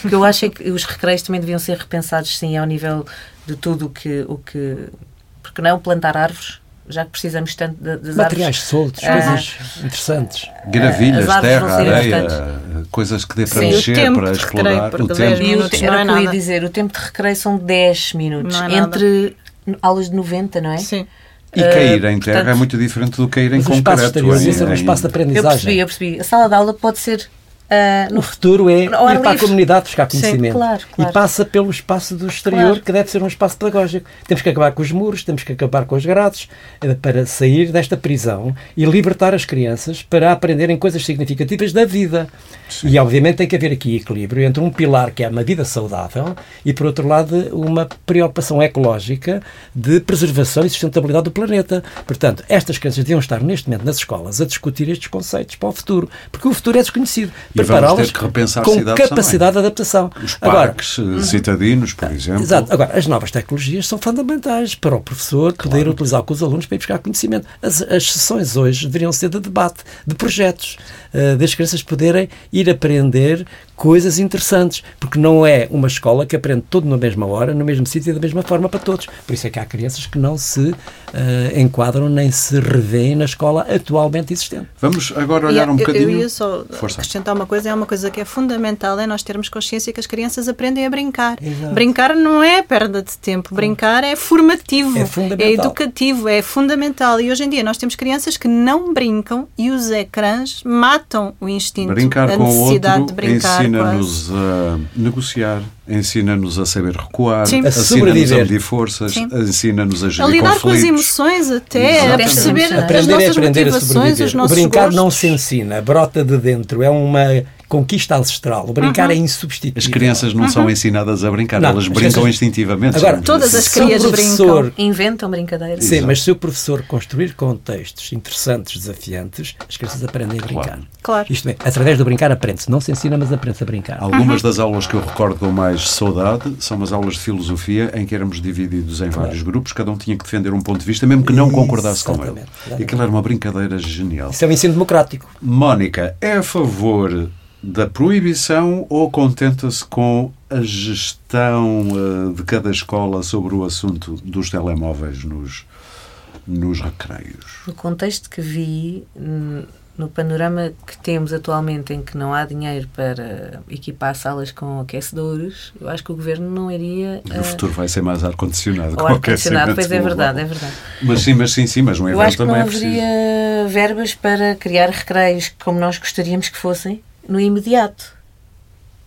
Porque <laughs> eu acho é que os recreios também deviam ser repensados, sim, ao nível de tudo o que, o que. Porque não é o plantar árvores já que precisamos tanto das Materiais árvores. soltos, ah, coisas interessantes. Gravilhas, terra, areia, coisas que dê para Sim, mexer, para explorar. O tempo. E o, era o que eu ia dizer, o tempo de recreio são 10 minutos. É entre aulas de 90, não é? Sim. E cair em terra Portanto, é muito diferente do cair em concreto. Mas é um espaço de aprendizagem. Eu percebi, eu percebi. A sala de aula pode ser Uh, no, futuro é ir para a comunidade buscar conhecimento. Sim, claro, claro. E passa pelo espaço do exterior, claro. que deve ser um espaço pedagógico. Temos que acabar com os muros, temos que acabar com os grades, eh, para sair desta prisão e libertar as crianças para aprenderem coisas significativas da vida. Sim. E, obviamente, tem que haver aqui equilíbrio entre um pilar que é uma vida saudável e, por outro lado, uma preocupação ecológica de preservação e sustentabilidade do planeta. Portanto, estas crianças deviam estar, neste momento, nas escolas a discutir estes conceitos para o futuro, porque o futuro é desconhecido prepará-las com capacidade de adaptação. Os parques Agora, eh, citadinos, por exemplo. Exato. Agora, as novas tecnologias são fundamentais para o professor claro. poder utilizar com os alunos para ir buscar conhecimento. As, as sessões hoje deveriam ser de debate, de projetos, uh, das crianças poderem ir aprender coisas interessantes, porque não é uma escola que aprende tudo na mesma hora, no mesmo sítio e da mesma forma para todos. Por isso é que há crianças que não se uh, enquadram nem se revêem na escola atualmente existente. Vamos agora olhar um bocadinho. Eu ia só Força. acrescentar uma coisa, é uma coisa que é fundamental, é nós termos consciência que as crianças aprendem a brincar. Exato. Brincar não é perda de tempo, brincar é formativo, é, é educativo, é fundamental. E hoje em dia nós temos crianças que não brincam e os ecrãs matam o instinto, brincar a necessidade outro, de brincar ensina-nos a negociar, ensina-nos a saber recuar, ensina-nos a medir forças, ensina-nos a gerir A lidar conflitos. com as emoções até, Exatamente. a perceber aprender as nossas aprender motivações, os nossos O brincar gostos. não se ensina, brota de dentro, é uma conquista ancestral. O brincar uhum. é insubstituível. As crianças não uhum. são ensinadas a brincar, não, elas brincam crianças... instintivamente. Agora, todas as crianças brincam. Inventam brincadeiras. Sim, Exato. mas se o professor construir contextos interessantes, desafiantes, as crianças aprendem a brincar. Claro. Isto é, através do brincar aprende-se. Não se ensina, mas aprende-se a brincar. Algumas uhum. das aulas que eu recordo com mais saudade são umas aulas de filosofia em que éramos divididos em vários grupos, cada um tinha que defender um ponto de vista, mesmo que não concordasse com ele. Exatamente, E exatamente. aquilo era uma brincadeira genial. Isso é um ensino democrático. Mónica, é a favor da proibição ou contenta-se com a gestão eh, de cada escola sobre o assunto dos telemóveis nos, nos recreios? No contexto que vi, hum, no panorama que temos atualmente, em que não há dinheiro para equipar salas com aquecedores, eu acho que o governo não iria. No eh, futuro vai ser mais ar-condicionado. com ar-condicionado, pois é verdade, é verdade. Mas sim, mas sim, sim, mas um Eu evento acho que não também é preciso. haveria verbas para criar recreios como nós gostaríamos que fossem no imediato.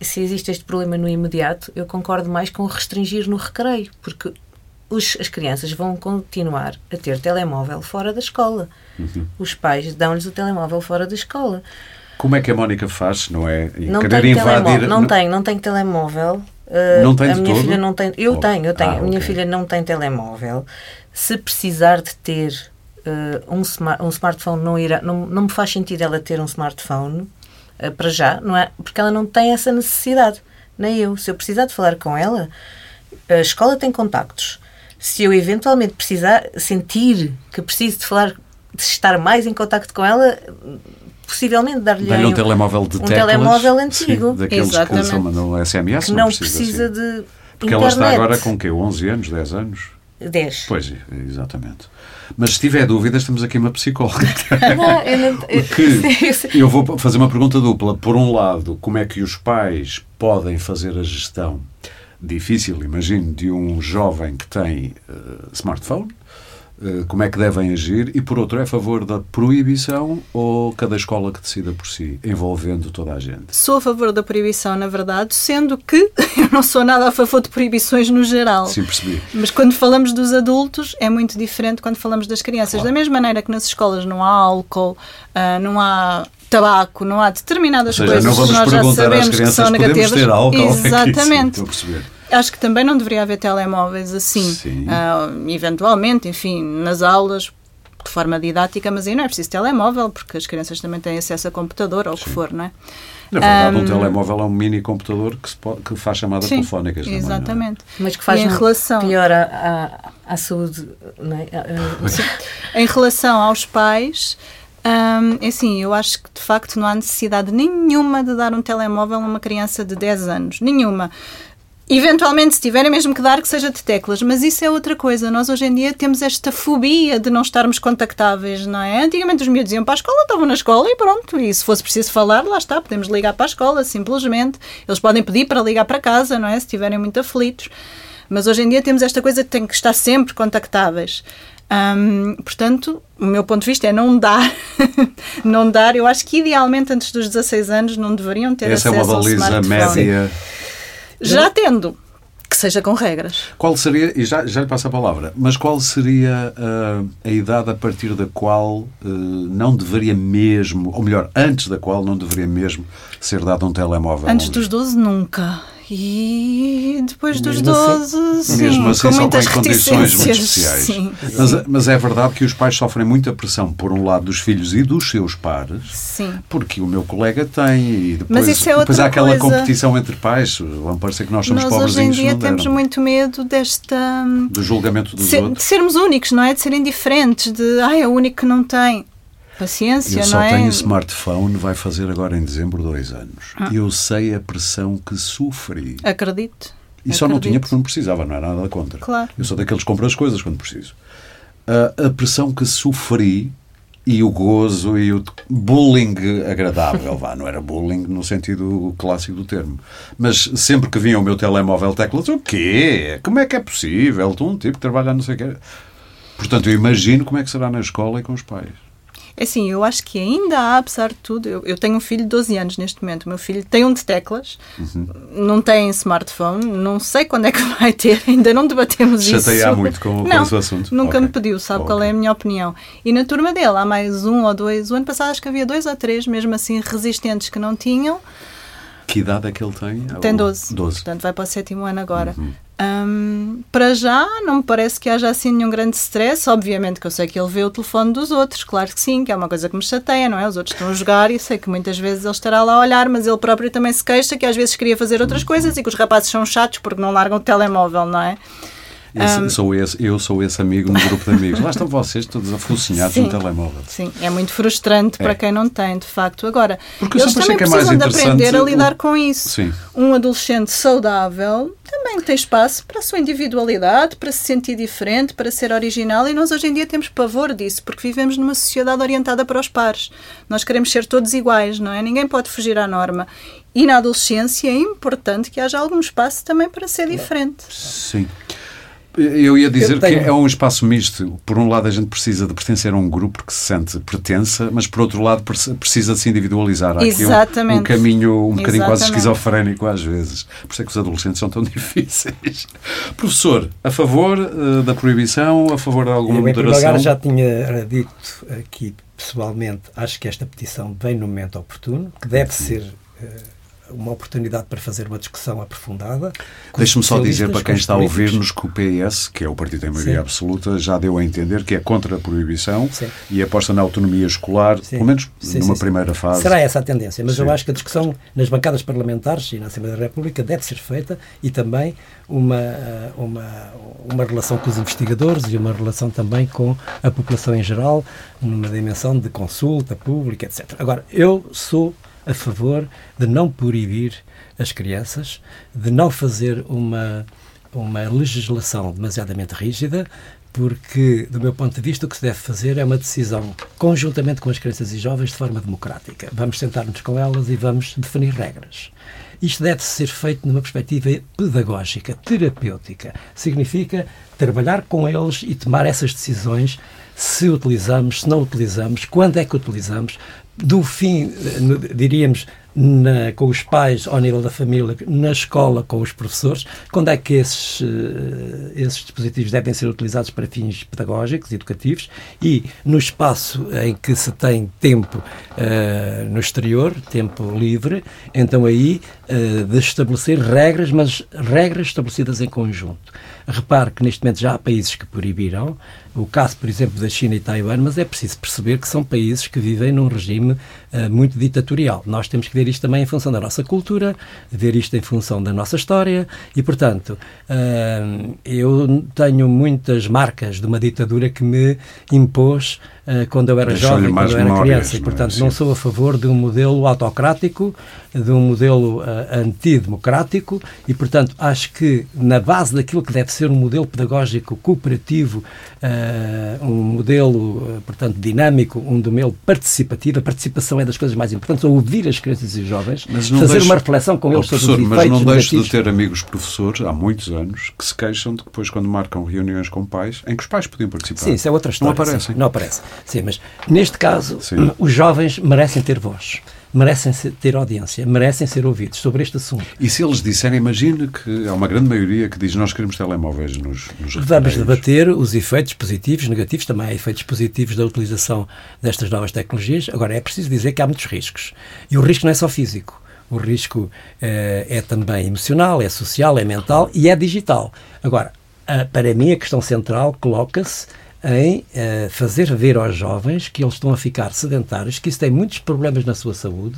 Se existe este problema no imediato, eu concordo mais com restringir no recreio, porque os- as crianças vão continuar a ter telemóvel fora da escola. Uhum. Os pais dão-lhes o telemóvel fora da escola. Como é que a Mónica faz, não é? E Não querer tem invadir. telemóvel. Não, tem, não tem telemóvel. Uh, Não tem a minha todo? filha não tem. Eu Oh. tenho, eu tenho. Ah, a minha ok. filha não tem telemóvel. Se precisar de ter uh, um, smart, um smartphone, não, irá, não, não me faz sentido ela ter um smartphone para já, não é? Porque ela não tem essa necessidade. Nem eu. Se eu precisar de falar com ela, a escola tem contactos. Se eu eventualmente precisar, sentir que preciso de falar, de estar mais em contacto com ela, possivelmente dar-lhe Dá-lhe um um- telemóvel de um teclas. telemóvel antigo. Sim, daqueles Exatamente. que só mandam SMS. que não precisa, precisa sim. de Porque ela está internet. agora com o quê? 11 anos, 10 anos? 10. Pois, exatamente. Mas se tiver dúvidas, temos aqui uma psicóloga. <laughs> Não, eu não, <laughs> eu- vou fazer uma pergunta dupla. Por um lado, como é que os pais podem fazer a gestão difícil, imagino, de um jovem que tem eh, smartphone? Eh, como é que devem agir? E por outro, é a favor da proibição ou cada escola que decida por si, envolvendo toda a gente? Sou a favor da proibição, na verdade, sendo que <laughs> eu não sou nada a favor de proibições no geral. Sim, percebi. Mas quando falamos dos adultos é muito diferente quando falamos das crianças. Da mesma maneira que nas escolas não há álcool, ah, não há tabaco, não há determinadas seja, coisas que nós já sabemos que são negativas. ter álcool aqui, sim, Acho que também não deveria haver telemóveis assim, Sim. ah, eventualmente, enfim, nas aulas, de forma didática, mas aí não é preciso telemóvel, porque as crianças também têm acesso a computador ou o que for, não é? Na verdade, um Ahm, telemóvel é um mini computador que, se pode- que faz chamadas Sim, telefónicas também. é? exatamente. Mas que faz E em um relação- pior à, à, à saúde. É? Ah, ah, Sim. Em relação aos pais, hum, é assim, eu acho que de facto não há necessidade nenhuma de dar um telemóvel a uma criança de 10 anos. Nenhuma. Eventualmente, se tiverem mesmo que dar, que seja de teclas, mas isso é outra coisa. Nós hoje em dia temos esta fobia de não estarmos contactáveis, não é? Antigamente os miúdos iam para a escola, estavam na escola e pronto. E se fosse preciso falar, lá está, podemos ligar para a escola, simplesmente. Eles podem pedir para ligar para casa, não é? Se estiverem muito aflitos. Mas hoje em dia temos esta coisa que tem que estar sempre contactáveis. Hum, portanto, o meu ponto de vista é não dar. <laughs> não dar. Eu acho que idealmente antes dos 16 anos não deveriam ter Essa é acesso uma ao baliza média. Já tendo. Que seja com regras. Qual seria, e já, já lhe passo a palavra, mas qual seria ah, a idade a partir da qual ah, não deveria mesmo, ou melhor, antes da qual não deveria mesmo ser dado um telemóvel? Antes dos 12, nunca. E depois dos Mesmo assim- 12, sim, Mesmo assim, com só muitas com condições muito especiais. Sim, Mas, sim. mas é verdade que os pais sofrem muita pressão, por um lado, dos filhos e dos seus pares, Sim. porque o meu colega tem, e depois, é depois há aquela coisa. competição entre pais. Vão parecer que nós somos Nós hoje em dia temos muito medo desta. do julgamento de, dos ser- de outros. sermos únicos, não é? De serem diferentes, de ai, é o único que não tem. Paciência, Eu só é? tenho smartphone, vai fazer agora em dezembro dois anos. Ah. Eu sei a pressão que sofri. Acredito. E só não tinha porque não precisava, não era nada contra. Claro. Eu sou daqueles que compram as coisas quando preciso. A pressão que sofri e o gozo e o bullying agradável, vá, não era bullying no sentido clássico do termo. Mas sempre que vinha o meu telemóvel teclas, o quê? Como é que é possível? Tu um tipo que trabalha não sei o quê. Portanto, eu imagino como é que será na escola e com os pais. É assim, eu acho que ainda há, apesar de tudo, eu, eu tenho um filho de 12 anos neste momento. O meu filho tem um de teclas, Uhum. não tem smartphone, não sei quando é que <laughs> vai ter, ainda não debatemos isso. Chateia muito com- com não, esse assunto? Nunca Ok. me pediu, sabe qual Ok. é a minha opinião. E na turma dele há mais um ou dois. O ano passado acho que havia dois ou três, mesmo assim resistentes que não tinham. Que idade é que ele tem? Tem 12. 12. Portanto, vai para o sétimo ano agora. Um, para já, não me parece que haja assim nenhum grande stress. Obviamente que eu sei que ele vê o telefone dos outros, claro que sim, que é uma coisa que me chateia, não é? Os outros estão a jogar e sei que muitas vezes ele estará lá a olhar, mas ele próprio também se queixa que às vezes queria fazer outras coisas e que os rapazes são chatos porque não largam o telemóvel, não é? Esse, um, sou esse, eu sou esse amigo no grupo de amigos. Lá estão vocês todos afocinhados no telemóvel. Sim, é muito frustrante é. para quem não tem, de facto. Agora, Porque eles também é precisam de aprender a lidar com isso. Sim. Um adolescente saudável também tem espaço para a sua individualidade, para se sentir diferente, para ser original e nós hoje em dia temos pavor disso, porque vivemos numa sociedade orientada para os pares. Nós queremos ser todos iguais, não é? Ninguém pode fugir à norma. E na adolescência é importante que haja algum espaço também para ser diferente. Sim. Eu ia dizer eu tenho... que é um espaço misto. Por um lado, a gente precisa de pertencer a um grupo que se sente pertença, mas por outro lado, precisa de se individualizar. Há Exatamente. aqui um, um caminho um bocadinho quase esquizofrénico às vezes. Por isso é que os adolescentes são tão <laughs> difíceis. Professor, a favor uh, da proibição, a favor de alguma eu, moderação? Em primeiro lugar, já tinha dito aqui pessoalmente, acho que esta petição vem no momento oportuno, que deve ser. Uh, uma oportunidade para fazer uma discussão aprofundada. Deixe-me só dizer para quem está a ouvir-nos que o PS, que é o partido em maioria Sim. absoluta, já deu a entender que é contra a proibição Sim. e aposta na autonomia escolar, Sim. pelo menos numa primeira fase. Será essa a tendência, mas eu acho que a discussão nas bancadas parlamentares e na Assembleia da República deve ser feita e também uma, uma, uma relação com os investigadores e uma relação também com a população em geral, numa dimensão de consulta pública, etc. Agora, eu sou a favor de não proibir as crianças, de não fazer uma, uma legislação demasiadamente rígida, porque, do meu ponto de vista, o que se deve fazer é uma decisão conjuntamente com as crianças e jovens de forma democrática. Vamos sentar-nos com elas e vamos definir regras. Isto deve ser feito numa perspectiva pedagógica, terapêutica. Significa trabalhar com eles e tomar essas decisões se utilizamos, se não utilizamos, quando é que utilizamos, do fim, diríamos, na, com os pais ao nível da família, na escola com os professores, quando é que esses, uh, esses dispositivos devem ser utilizados para fins pedagógicos, educativos e no espaço em que se tem tempo uh, no exterior, tempo livre, então aí uh, de estabelecer regras, mas regras estabelecidas em conjunto. Repare que neste momento já há países que proibiram, o caso, por exemplo, da China e Taiwan, mas é preciso perceber que são países que vivem num regime uh, muito ditatorial. Nós temos que ver isto também em função da nossa cultura, ver isto em função da nossa história e, portanto, uh, eu tenho muitas marcas de uma ditadura que me impôs uh, quando eu era jovem, quando eu era criança, e, portanto, não, é? não sou a favor de um modelo autocrático, de um modelo antidemocrático e, portanto, acho que na base daquilo que deve ser um modelo pedagógico cooperativo, uh, um modelo, uh, portanto, dinâmico, um modelo participativo. A participação é das coisas mais importantes, ouvir as crianças e jovens, fazer deixe, uma reflexão com eles sobre os Mas não deixe de ter amigos professores, há muitos anos, que se queixam de que depois, quando marcam reuniões com pais, em que os pais podiam participar. Sim, isso é outra história. Não aparecem. Sim, não aparece. Sim, mas neste caso, sim. os jovens merecem ter voz merecem ter audiência, merecem ser ouvidos sobre este assunto. E se eles disserem, imagine que há uma grande maioria que diz nós queremos telemóveis nos, nos Vamos debater os efeitos positivos, negativos, também há efeitos positivos da utilização destas novas tecnologias. Agora, é preciso dizer que há muitos riscos. E o risco não é só físico. O risco eh, é também emocional, é social, é mental e é digital. Agora, para mim, a questão central coloca-se em uh, fazer ver aos jovens que eles estão a ficar sedentários, que isso tem muitos problemas na sua saúde,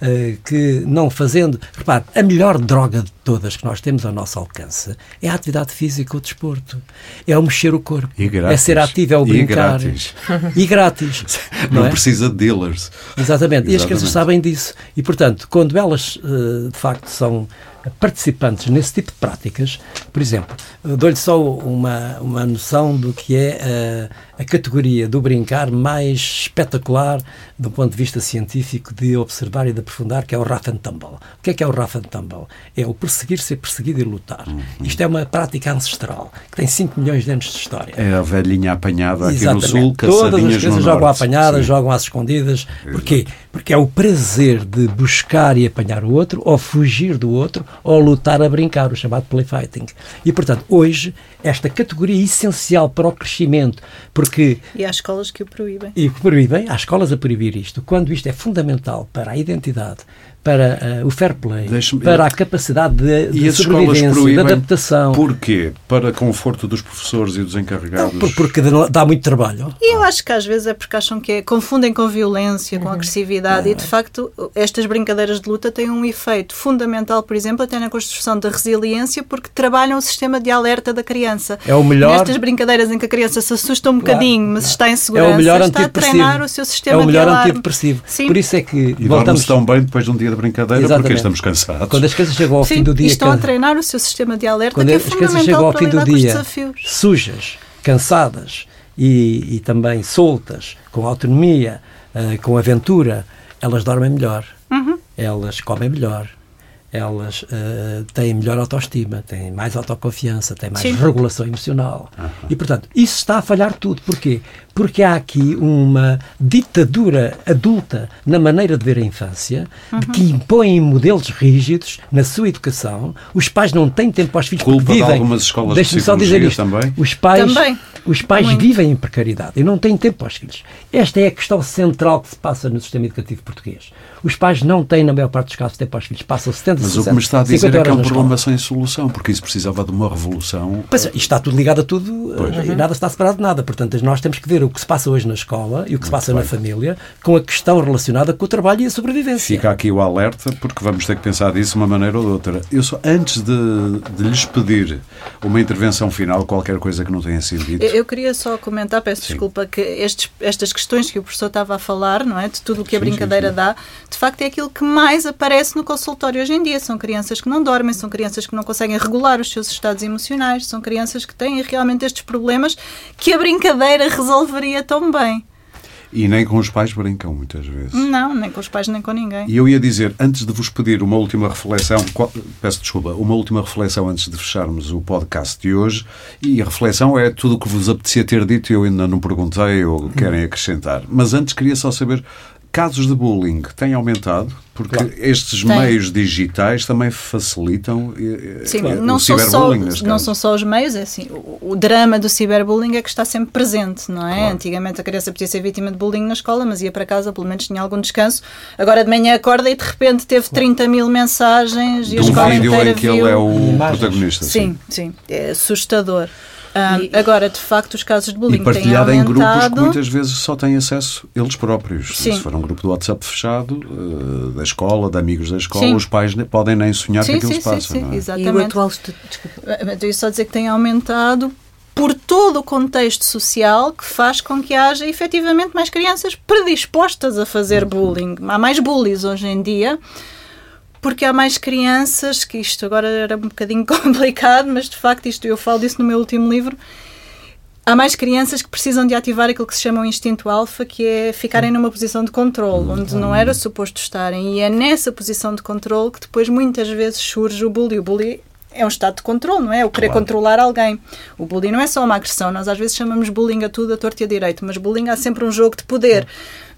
uh, que não fazendo. Repare, a melhor droga de todas que nós temos ao nosso alcance é a atividade física, o desporto. É o mexer o corpo. É ser ativo, é o brincar. E grátis. E grátis <laughs> não, não é? precisa de dealers. Exatamente. Exatamente. E as crianças sabem disso. E, portanto, quando elas, uh, de facto, são participantes nesse tipo de práticas, por exemplo, dou-lhe só uma, uma noção do que é a, categoria do brincar mais espetacular do ponto de vista científico de observar e de aprofundar, que é o rough and tumble. O que é que é o rough and tumble? É o perseguir, ser perseguido e lutar. Uhum. Isto é uma prática ancestral, que tem 5 milhões de anos de história. É a velhinha apanhada aqui Exatamente. no sul, Todas as crianças jogam apanhadas, Sim. jogam às escondidas. Porquê? Porque é o prazer de buscar e apanhar o outro, ou fugir do outro, ou lutar a brincar, o chamado play fighting. E, portanto, hoje esta categoria essencial para o crescimento, porque... E há escolas que o proíbem. E proíbem, há escolas a proibir isto, quando isto é fundamental para a identidade, para uh, o fair play, para a capacidade de, de e sobrevivência, de adaptação. Porquê? Para conforto dos professores e dos encarregados? Não, porque dá muito trabalho. E eu acho que às vezes é porque acham que é, confundem com violência, com uhum. agressividade uhum. e de facto estas brincadeiras de luta têm um efeito fundamental, por exemplo, até na construção da resiliência, porque trabalham o sistema de alerta da criança. É o melhor. Nestas brincadeiras em que a criança se assusta um bocadinho, claro, mas está em segurança, é o melhor está a treinar o seu sistema É o melhor antidepressivo. Sim. Por isso é que e voltamos tão bem depois de um dia de brincadeira Exatamente. porque estamos cansados. Quando as crianças chegam ao Sim, fim do dia. estão a treinar o seu sistema de alerta, quando que é as crianças chegam ao fim do dia sujas, cansadas e, e, também soltas, com autonomia, uh, com aventura, elas dormem melhor, uhum. elas comem melhor, elas uh, têm melhor autoestima, têm mais autoconfiança, têm mais Sim. regulação emocional. Uhum. E, portanto, isso está a falhar tudo. Porquê? Porque há aqui uma ditadura adulta na maneira de ver a infância, uhum. de que impõem modelos rígidos na sua educação. Os pais não têm tempo para os filhos Culpa porque vivem. De algumas escolas Deixe-me só dizer isto. Também. Os pais, também. Os pais vivem em precariedade e não têm tempo para os filhos. Esta é a questão central que se passa no sistema educativo português. Os pais não têm, na maior parte dos casos, tempo para os filhos. Passam 70, Mas 60, o que me está a dizer é que é um problema sem solução, porque isso precisava de uma revolução. Pois, isto está tudo ligado a tudo pois. e nada está separado de nada. Portanto, nós temos que ver o que se passa hoje na escola e o que se passa bem. na família com a questão relacionada com o trabalho e a sobrevivência. Fica aqui o alerta, porque vamos ter que pensar disso de uma maneira ou de outra. Eu só, antes de, de lhes pedir uma intervenção final, qualquer coisa que não tenha sido dito. Eu, eu queria só comentar, peço sim. desculpa, que estes, estas questões que o professor estava a falar, não é? De tudo o que a sim, brincadeira sim, dá, de facto é aquilo que mais aparece no consultório hoje em dia. São crianças que não dormem, são crianças que não conseguem regular os seus estados emocionais, são crianças que têm realmente estes problemas que a brincadeira resolveria tão bem. E nem com os pais brincam, muitas vezes. Não, nem com os pais, nem com ninguém. E eu ia dizer, antes de vos pedir uma última reflexão, peço desculpa, uma última reflexão antes de fecharmos o podcast de hoje, e a reflexão é tudo o que vos apetecia ter dito e eu ainda não perguntei ou querem acrescentar. Mas antes queria só saber casos de bullying têm aumentado? Porque claro. estes Tem. meios digitais também facilitam eh, Sim, eh, não o ciberbullying. Só, não são só os meios, é assim, o, o, drama do ciberbullying é que está sempre presente, não é? Claro. Antigamente a criança podia ser vítima de bullying na escola, mas ia para casa, pelo menos tinha algum descanso. Agora de manhã acorda e de repente teve 30 mil mensagens de e a escola um vídeo inteira em que viu... ele é o protagonista. Sim, sim, sim. É assustador. Um, e, agora, de facto, os casos de bullying e partilhado têm aumentado. em grupos que muitas vezes só têm acesso eles próprios. Sim. Se for um grupo do WhatsApp fechado, uh, da escola, de amigos da escola, sim. os pais podem nem sonhar sim, que aquilo se passa. Sim, sim, é? exatamente. E o atual... Desculpa. Eu só dizer que tem aumentado por todo o contexto social que faz com que haja efetivamente mais crianças predispostas a fazer bullying. Há mais bullies hoje em dia porque há mais crianças, que isto agora era um bocadinho <laughs> complicado, mas de facto isto eu falo disso no meu último livro, há mais crianças que precisam de ativar aquilo que se chama o instinto alfa, que é ficarem numa posição de controle, onde não era suposto estarem. E é nessa posição de controle que depois muitas vezes surge o bullying. O bullying é um estado de controle, não é? O querer claro. controlar alguém. O bullying não é só uma agressão, nós às vezes chamamos bullying a tudo, a torto e a direito, mas bullying há sempre um jogo de poder.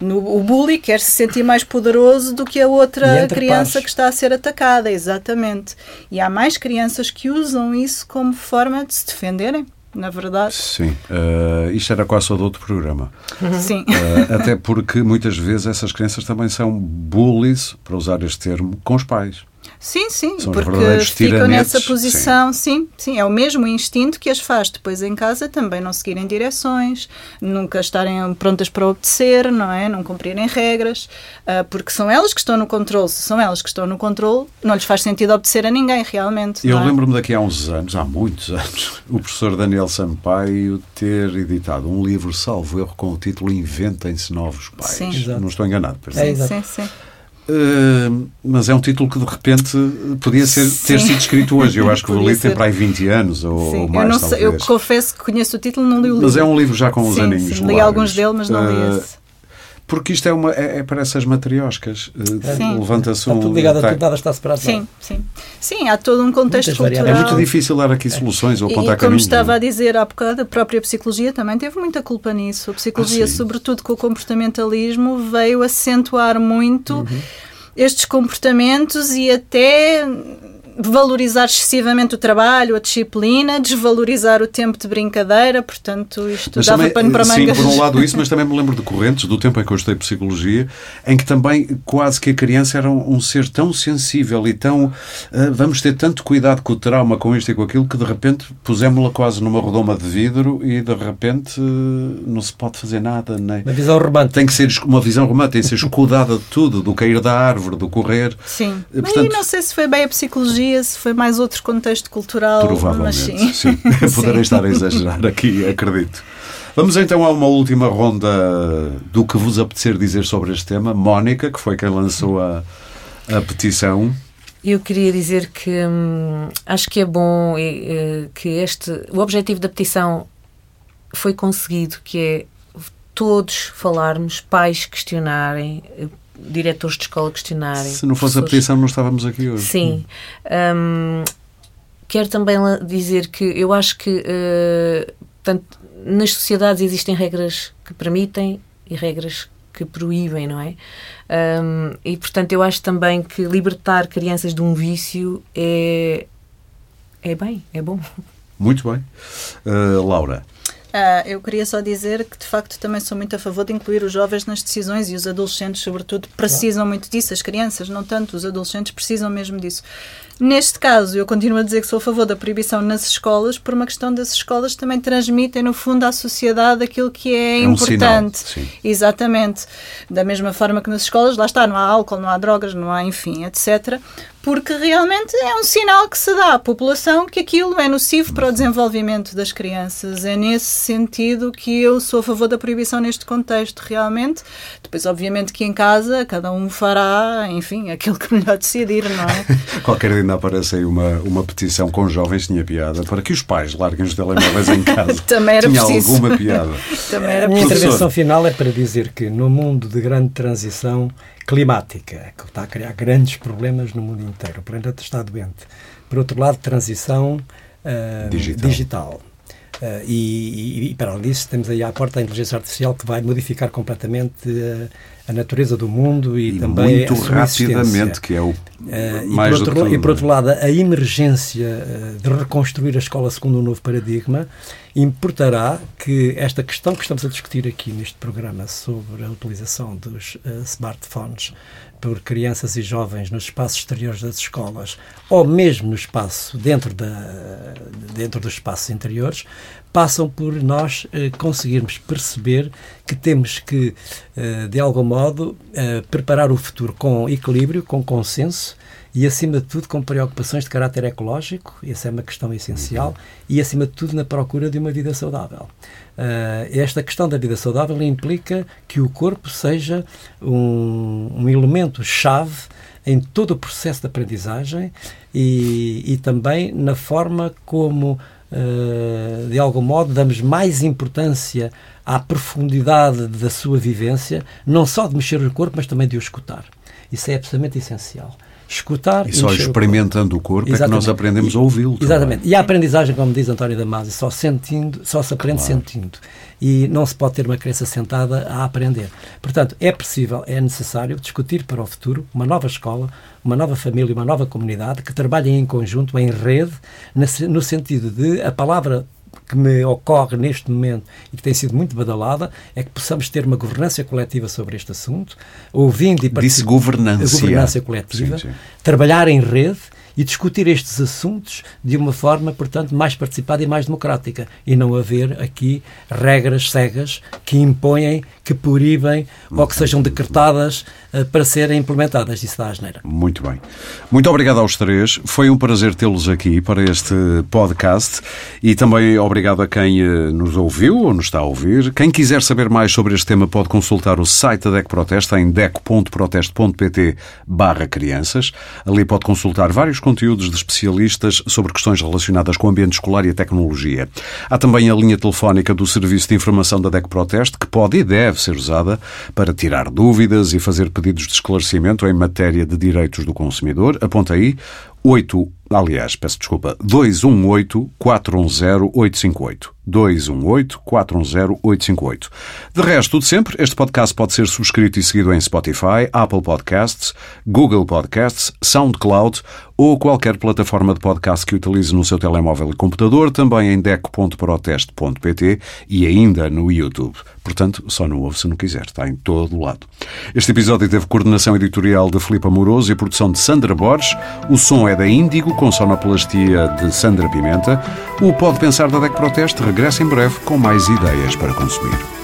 No, o bully quer se sentir mais poderoso do que a outra criança que está a ser atacada, exatamente. E há mais crianças que usam isso como forma de se defenderem na verdade. Sim, uh, isto era quase só de outro programa. <laughs> Sim. Uh, até porque muitas vezes essas crianças também são bullies, para usar este termo, com os pais. Sim, sim, São porque ficam nessa posição, sim. sim. sim, é o mesmo instinto que as faz depois em casa também não seguirem direções, nunca estarem prontas para obedecer, não é? Não cumprirem regras, uh, porque são elas que estão no controle. Se são elas que estão no controle, não lhes faz sentido obedecer a ninguém, realmente. Eu é? lembro-me daqui a uns anos, há muitos <laughs> anos, o professor Daniel Sampaio ter editado um livro, salvo erro, com o título Inventem-se Novos Pais. Sim. Não estou enganado. É, sim, sim. Uh, mas é um título que de repente podia ser, ter sido escrito hoje. Eu acho que o livro tem para aí 20 anos ou, ou mais. Eu, sei, eu, confesso que conheço o título, não li o livro. Mas é um livro já com uns sim, aninhos. Sim, li alguns dele, mas não li uh, esse. Porque isto é uma. É, é parece as matrioscas. Eh, levanta-se um. Está tudo ligado a tudo, nada está separado. Sim, sim. Sim, há todo um contexto Muitas cultural. É muito difícil dar aqui soluções ou apontar e, como estava a dizer há bocado, a própria psicologia também teve muita culpa nisso. A psicologia, ah, sobretudo com o comportamentalismo, veio acentuar muito. Uhum estes comportamentos e até valorizar excessivamente o trabalho, a disciplina, desvalorizar o tempo de brincadeira, portanto, isto mas dava também, pano para mangas. Sim, por um lado isso, mas <laughs> também me lembro de correntes, do tempo em que eu estudei Psicologia, em que também quase que a criança era um, um ser tão sensível e tão... Uh, vamos ter tanto cuidado com o trauma, com isto e com aquilo, que de repente pusemos-la quase numa redoma de vidro e de repente uh, não se pode fazer nada. Nem... Uma visão romântica. Tem que ser uma visão romântica, tem que ser escudada de tudo, do cair da árvore, do correr. Sim, Portanto, e não sei se foi bem a psicologia, se foi mais outro contexto cultural. Provavelmente, mas sim. sim. <laughs> Poderei estar a exagerar aqui, acredito. Vamos então a uma última ronda do que vos apetecer dizer sobre este tema. Mónica, que foi quem lançou a, a petição. Eu queria dizer que hum, acho que é bom é, que este o objetivo da petição foi conseguido, que é todos falarmos, pais questionarem, diretores de escola questionarem. Se não fosse a petição, não estávamos aqui hoje. Sim. Um, quero também dizer que eu acho que uh, tanto, nas sociedades existem regras que permitem e regras que proíbem, não é? Um, e portanto eu acho também que libertar crianças de um vício é, é bem, é bom. Muito bem. Uh, Laura. Uh, eu queria só dizer que, de facto, também sou muito a favor de incluir os jovens nas decisões e os adolescentes, sobretudo, precisam muito disso. As crianças, não tanto, os adolescentes precisam mesmo disso. Neste caso, eu continuo a dizer que sou a favor da proibição nas escolas, por uma questão das escolas também transmitem, no fundo, à sociedade aquilo que é, é importante. Um Exatamente. Da mesma forma que nas escolas, lá está, não há álcool, não há drogas, não há, enfim, etc porque realmente é um sinal que se dá à população que aquilo é nocivo para o desenvolvimento das crianças. É nesse sentido que eu sou a favor da proibição neste contexto, realmente. Depois, obviamente, que em casa cada um fará, enfim, aquilo que melhor decidir, não é? <laughs> Qualquer dia ainda aparece aí uma, uma petição com jovens, tinha piada, para que os pais larguem os telemóveis em casa. <laughs> Também era tinha preciso. alguma piada. <laughs> Também era a minha intervenção final é para dizer que no mundo de grande transição climática, que está a criar grandes problemas no mundo inteiro. O planeta está doente. Por outro lado, transição uh, digital. digital. Uh, e, e, para além disso, temos aí à porta a inteligência artificial que vai modificar completamente uh, a natureza do mundo e, e também muito a sua rapidamente, que é o uh, mais e por, outro, e por outro lado, a emergência de reconstruir a escola segundo um novo paradigma importará que esta questão que estamos a discutir aqui neste programa sobre a utilização dos smartphones por crianças e jovens nos espaços exteriores das escolas ou mesmo no espaço dentro, da, dentro dos espaços interiores, passam por nós eh, conseguirmos perceber que temos que, eh, de algum modo, eh, preparar o futuro com equilíbrio, com consenso e, acima de tudo, com preocupações de caráter ecológico, essa é uma questão essencial, e, acima de tudo, na procura de uma vida saudável. Uh, esta questão da vida saudável implica que o corpo seja um, um elemento-chave em todo o processo de aprendizagem e, e também na forma como, uh, de algum modo, damos mais importância à profundidade da sua vivência, não só de mexer o corpo, mas também de o escutar. Isso é absolutamente essencial escutar e só experimentando o corpo, o corpo é que nós aprendemos e, a ouvi-lo. Exatamente. Também. E a aprendizagem, como diz António Damasio, só sentindo, só se aprende claro. sentindo. E não se pode ter uma criança sentada a aprender. Portanto, é possível, é necessário discutir para o futuro uma nova escola, uma nova família, uma nova comunidade que trabalhem em conjunto, em rede, no sentido de a palavra que me ocorre neste momento e que tem sido muito badalada é que possamos ter uma governança coletiva sobre este assunto, ouvindo e participando. Disse governança. governança coletiva, sim, sim. trabalhar em rede e discutir estes assuntos de uma forma, portanto, mais participada e mais democrática e não haver aqui regras cegas que impõem, que proíbem ou que sejam decretadas uh, para serem implementadas. Isso dá asneira. Muito bem. Muito obrigado aos três. Foi um prazer tê-los aqui para este podcast e também obrigado a quem uh, nos ouviu ou nos está a ouvir. Quem quiser saber mais sobre este tema pode consultar o site da DEC Protesta em deco.proteste.pt barra crianças. Ali pode consultar vários conteúdos de especialistas sobre questões relacionadas com o ambiente escolar e a tecnologia. Há também a linha telefónica do Serviço de Informação da DEC Proteste, que pode e deve ser usada para tirar dúvidas e fazer pedidos de esclarecimento em matéria de direitos do consumidor. Aponta aí 8, aliás, peço desculpa, 218 410 858. 218-410-858. De resto, tudo sempre, este podcast pode ser subscrito e seguido em Spotify, Apple Podcasts, Google Podcasts, SoundCloud ou qualquer plataforma de podcast que utilize no seu telemóvel e computador, também em deco.proteste.pt e ainda no YouTube. Portanto, só não ouve se não quiser, está em todo o lado. Este episódio teve coordenação editorial de Filipe Amoroso e produção de Sandra Borges. O som é da Índigo, com sonoplastia de Sandra Pimenta. O Pode Pensar da DEC Proteste regressa em breve com mais ideias para consumir.